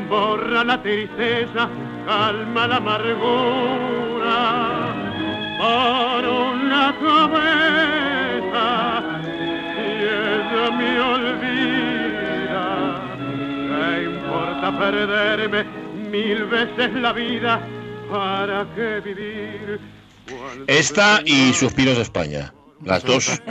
borra la tristeza, calma la amargura. Por una cabeza, y ella me olvida, ¿qué importa perderme mil veces la vida? ¿Para qué vivir? Esta y Suspiros de España. Las dos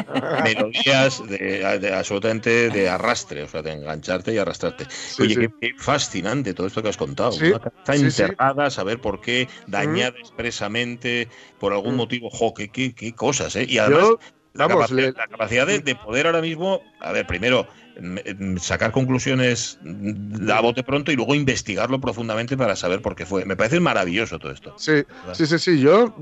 melodías de, absolutamente de arrastre, o sea, de engancharte y arrastrarte. Oye, Qué, fascinante todo esto que has contado. Está enterrada, saber por qué, dañada expresamente, por algún motivo. Jo, qué, qué, cosas, ¿eh? Y además. La, capacidad, de, poder ahora mismo, a ver, primero sacar conclusiones a bote pronto y luego investigarlo profundamente para saber por qué fue. Me parece maravilloso todo esto. Sí, sí, sí, sí. Yo,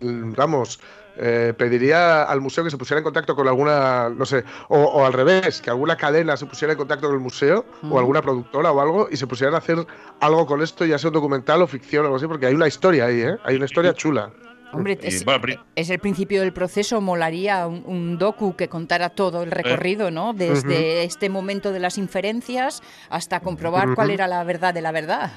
vamos, eh, pediría al museo que se pusiera en contacto con alguna, no sé, o, al revés, que alguna cadena se pusiera en contacto con el museo o alguna productora o algo y se pusieran a hacer algo con esto, ya sea un documental o ficción o algo así, porque hay una historia ahí, ¿eh? Hay una historia chula. Hombre, es, el principio del proceso, molaría un, docu que contara todo el recorrido, ¿no? Desde este momento de las inferencias hasta comprobar cuál era la verdad de la verdad.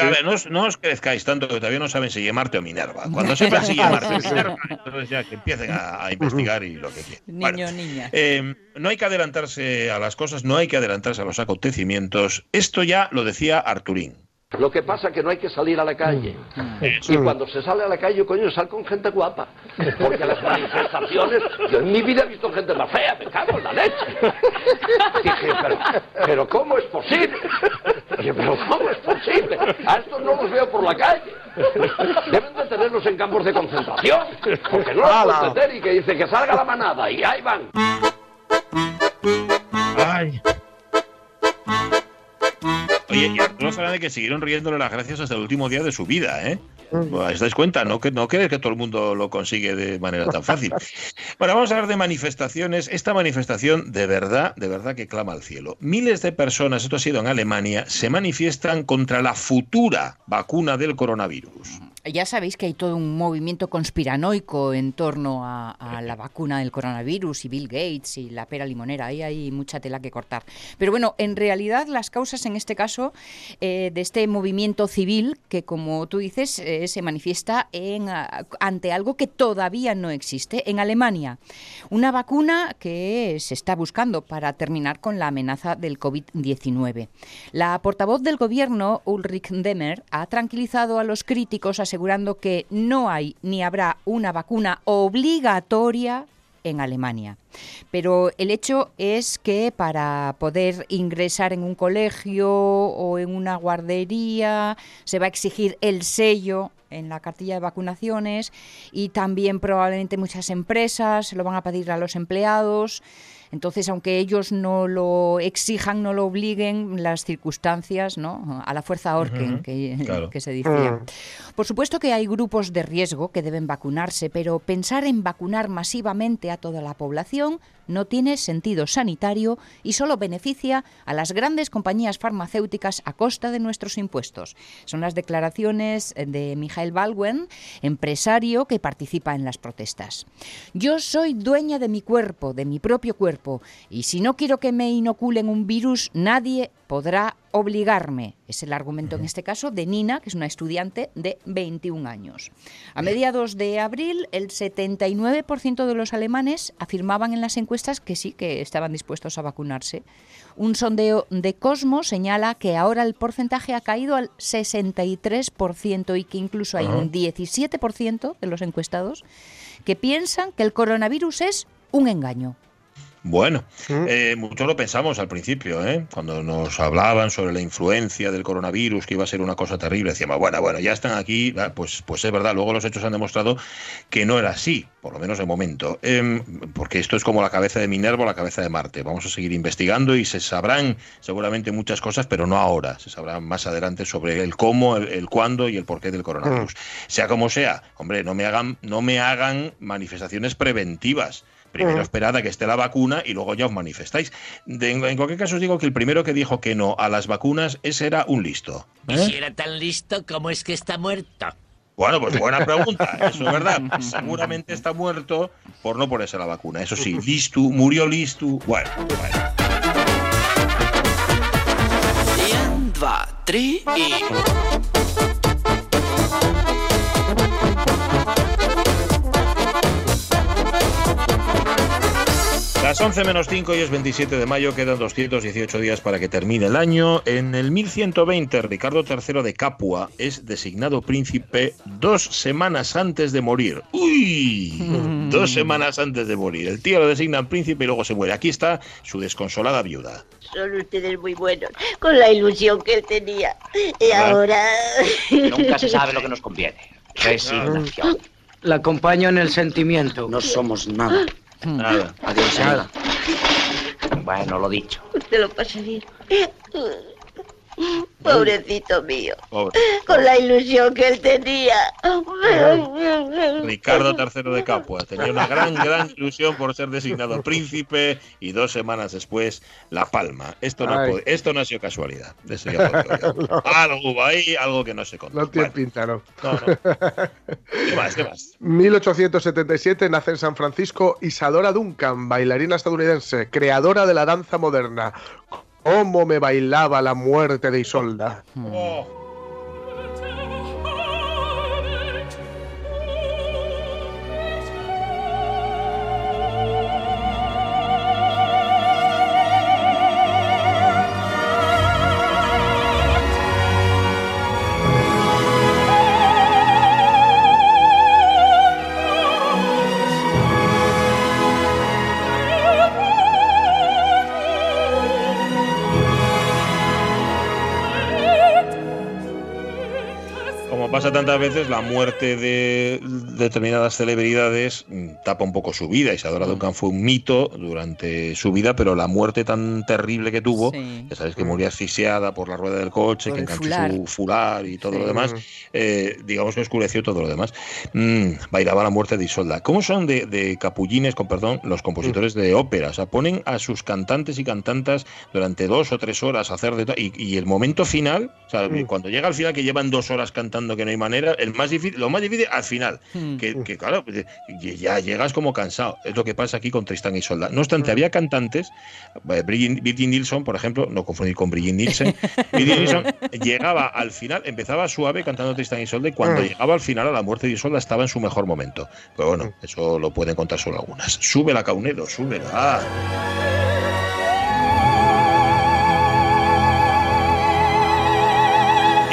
a ver, no, os crezcáis tanto que todavía no saben si Marte o Minerva. Cuando sepan si Marte o Minerva, entonces ya que empiecen a, investigar y lo que quieran. Niño, niña. Eh, no hay que adelantarse a las cosas, no hay que adelantarse a los acontecimientos. Esto ya lo decía Arturín. Lo que pasa es que no hay que salir a la calle. Y cuando se sale a la calle, coño, sal con gente guapa. Porque las manifestaciones, yo en mi vida he visto gente más fea, me cago en la leche. Dije, pero, pero ¿cómo es posible? Dije, pero ¿cómo es posible? A estos no los veo por la calle. Deben de tenerlos en campos de concentración. Porque no los pueden tener y que dice que salga la manada y ahí van. Ay. Oye, y Arturo Fernández que siguieron riéndole las gracias hasta el último día de su vida, ¿eh? ¿Os dais cuenta? No, que, no crees que todo el mundo lo consigue de manera tan fácil. Bueno, vamos a hablar de manifestaciones. Esta manifestación de verdad, de verdad que clama al cielo. Miles de personas, esto ha sido en Alemania, se manifiestan contra la futura vacuna del coronavirus ya sabéis que hay todo un movimiento conspiranoico en torno a, la vacuna del coronavirus y Bill Gates y la pera limonera. Ahí hay mucha tela que cortar. Pero bueno, en realidad las causas en este caso eh, de este movimiento civil, que como tú dices, eh, se manifiesta en, ante algo que todavía no existe. En Alemania, una vacuna que se está buscando para terminar con la amenaza del COVID-19. La portavoz del gobierno, Ulrich Demmer, ha tranquilizado a los críticos asegurando que no hay ni habrá una vacuna obligatoria en Alemania. Pero el hecho es que para poder ingresar en un colegio o en una guardería se va a exigir el sello en la cartilla de vacunaciones y también probablemente muchas empresas se lo van a pedir a los empleados. Entonces, aunque ellos no lo exijan, no lo obliguen, las circunstancias, ¿no? A la fuerza Orken, que, se decía. Mm. Por supuesto que hay grupos de riesgo que deben vacunarse, pero pensar en vacunar masivamente a toda la población no tiene sentido sanitario y solo beneficia a las grandes compañías farmacéuticas a costa de nuestros impuestos. Son las declaraciones de Mijael Balwen, empresario que participa en las protestas. Yo soy dueña de mi cuerpo, de mi propio cuerpo y si no quiero que me inoculen un virus, nadie podrá obligarme. Es el argumento en este caso de Nina, que es una estudiante de 21 años. A mediados de abril, el 79% de los alemanes afirmaban en las encuestas que sí, que estaban dispuestos a vacunarse. Un sondeo de Cosmo señala que ahora el porcentaje ha caído al 63% y que incluso hay un 17% de los encuestados que piensan que el coronavirus es un engaño. Bueno, eh, muchos lo pensamos al principio, ¿eh? cuando nos hablaban sobre la influencia del coronavirus, que iba a ser una cosa terrible, decíamos, bueno, bueno, ya están aquí, pues, pues es verdad, luego los hechos han demostrado que no era así, por lo menos de momento, em, porque esto es como la cabeza de Minerva o la cabeza de Marte, vamos a seguir investigando y se sabrán seguramente muchas cosas, pero no ahora, se sabrán más adelante sobre el cómo, el, cuándo y el porqué del coronavirus. Sea como sea, hombre, no me hagan, no me hagan manifestaciones preventivas. Primero esperad a que esté la vacuna y luego ya os manifestáis. en, cualquier caso os digo que el primero que dijo que no a las vacunas, ese era un listo. ¿eh? si era tan listo, ¿cómo es que está muerto? Bueno, pues buena pregunta, eso es verdad. Seguramente está muerto por no ponerse la vacuna. Eso sí, listo, murió listo. Bueno, bueno. y... Las 11 menos 5 y es 27 de mayo, quedan 218 días para que termine el año. En el 1120, Ricardo III de Capua es designado príncipe dos semanas antes de morir. ¡Uy! Dos semanas antes de morir. El tío lo designa príncipe y luego se muere. Aquí está su desconsolada viuda. Son ustedes muy buenos, con la ilusión que él tenía. Y ahora... Nunca se sabe lo que nos conviene. Resignación. La acompaño en el sentimiento. No somos nada. Nada. Adiós, nada. Bueno, lo dicho. Usted lo pasa bien. Pobrecito mío. Con la ilusión que él tenía. Ricardo III de Capua tenía una gran, gran ilusión por ser designado príncipe y dos semanas después La Palma. Esto no, esto no ha sido casualidad. Algo hubo ahí, algo que no se contó. No tiene pinta, ¿no? No, no. ¿Qué más? ¿Qué más? 1877 nace en San Francisco Isadora Duncan, bailarina estadounidense, creadora de la danza moderna cómo me bailaba la muerte de Isolda. Oh. Veces, la muerte de determinadas celebridades mm, tapa un poco su vida. Isadora mm. Duncan fue un mito durante su vida, pero la muerte tan terrible que tuvo, ya sabes que murió asfixiada por la rueda del coche, que enganchó su fular y todo lo demás, eh, digamos que oscureció todo lo demás. Mm, bailaba la muerte de Isolda. ¿Cómo son de, capullines, con perdón, los compositores de ópera? O sea, ponen a sus cantantes y cantantas durante dos o tres horas a hacer de todo. Y, el momento final, o sea, cuando llega al final que llevan dos horas cantando que no hay manera, el más difícil, lo más difícil al final, hmm. que, claro, pues, ya llegas como cansado. Es lo que pasa aquí con Tristán y Solda. No obstante, hmm. había cantantes, eh, Brigitte Nilsson, por ejemplo, no confundir con Brigitte Nielsen, Nilsson llegaba al final, empezaba suave cantando Tristán y Solda y cuando hmm. llegaba al final a la muerte de Isolda estaba en su mejor momento. Pero bueno, eso lo pueden contar solo algunas. Sube la Caunedo, súbela.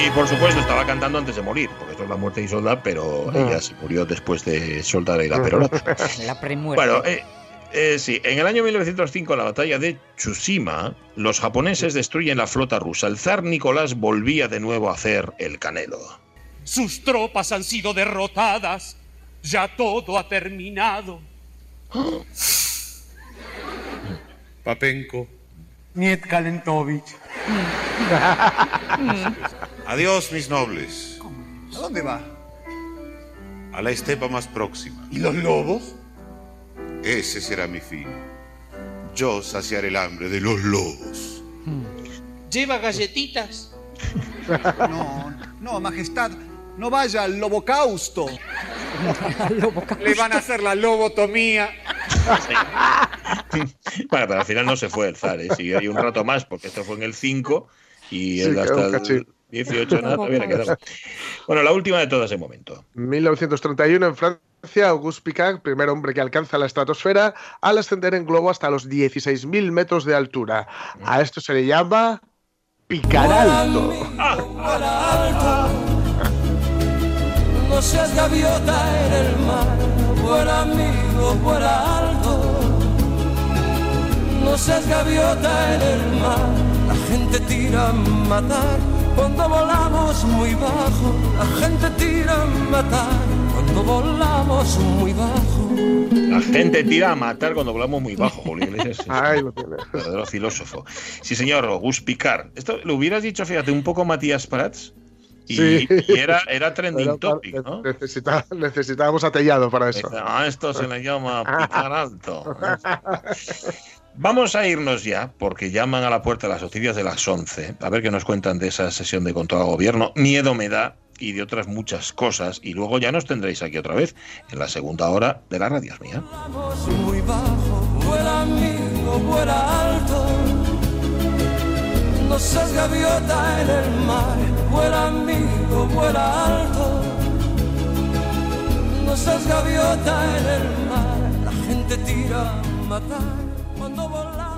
Y por supuesto estaba cantando antes de morir, porque esto es la muerte de Isolda, pero Ah. ella se murió después de soldar y la perorata. La premuerte. Bueno, eh, eh, sí, en el año 1905, en la batalla de Tsushima, los japoneses destruyen la flota rusa. El zar Nicolás volvía de nuevo a hacer el canelo. Sus tropas han sido derrotadas. Ya todo ha terminado. Papenko. Niet Kalentovich. Adiós, mis nobles. ¿A dónde va? A la estepa más próxima. ¿Y los lobos? Ese será mi fin. Yo saciaré el hambre de los lobos. ¿Lleva galletitas? No, no, majestad, no vaya al lobocausto. Le van a hacer la lobotomía. Bueno, pero al final no se fue el zar, ¿eh? siguió ahí un rato más, porque esto fue en el 5 y él hasta el. 18 nada le quedaba. Bueno, la última de todas de momento. 1931 en Francia, Auguste Picard, primer hombre que alcanza la estratosfera, al ascender en globo hasta los 16.000 metros de altura. A esto se le llama picar alto. No seas gaviota en el mar, buen amigo, vuela alto. No seas gaviota en el mar, la gente tira a matar cuando volamos muy bajo. La gente tira a matar cuando volamos muy bajo. La gente tira a matar cuando volamos muy bajo, Julio Iglesias. un lo tiene. verdadero filósofo. Sí, señor, Auguste Picard. Esto lo hubieras dicho, fíjate, un poco Matías Prats. Y, Sí. y era, era trending Pero, topic, ¿no? necesita- necesitábamos atellado para eso. A esto se le llama picar alto. Vamos a irnos ya, porque llaman a la puerta las noticias de las 11. A ver qué nos cuentan de esa sesión de control al gobierno. Miedo me da y de otras muchas cosas. Y luego ya nos tendréis aquí otra vez en la segunda hora de la radio mía. Muy bajo, vuela amigo, vuela alto. No seas gaviota en el mar, vuela amigo, vuela alto. No seas gaviota en el mar, la gente tira a matar cuando volamos.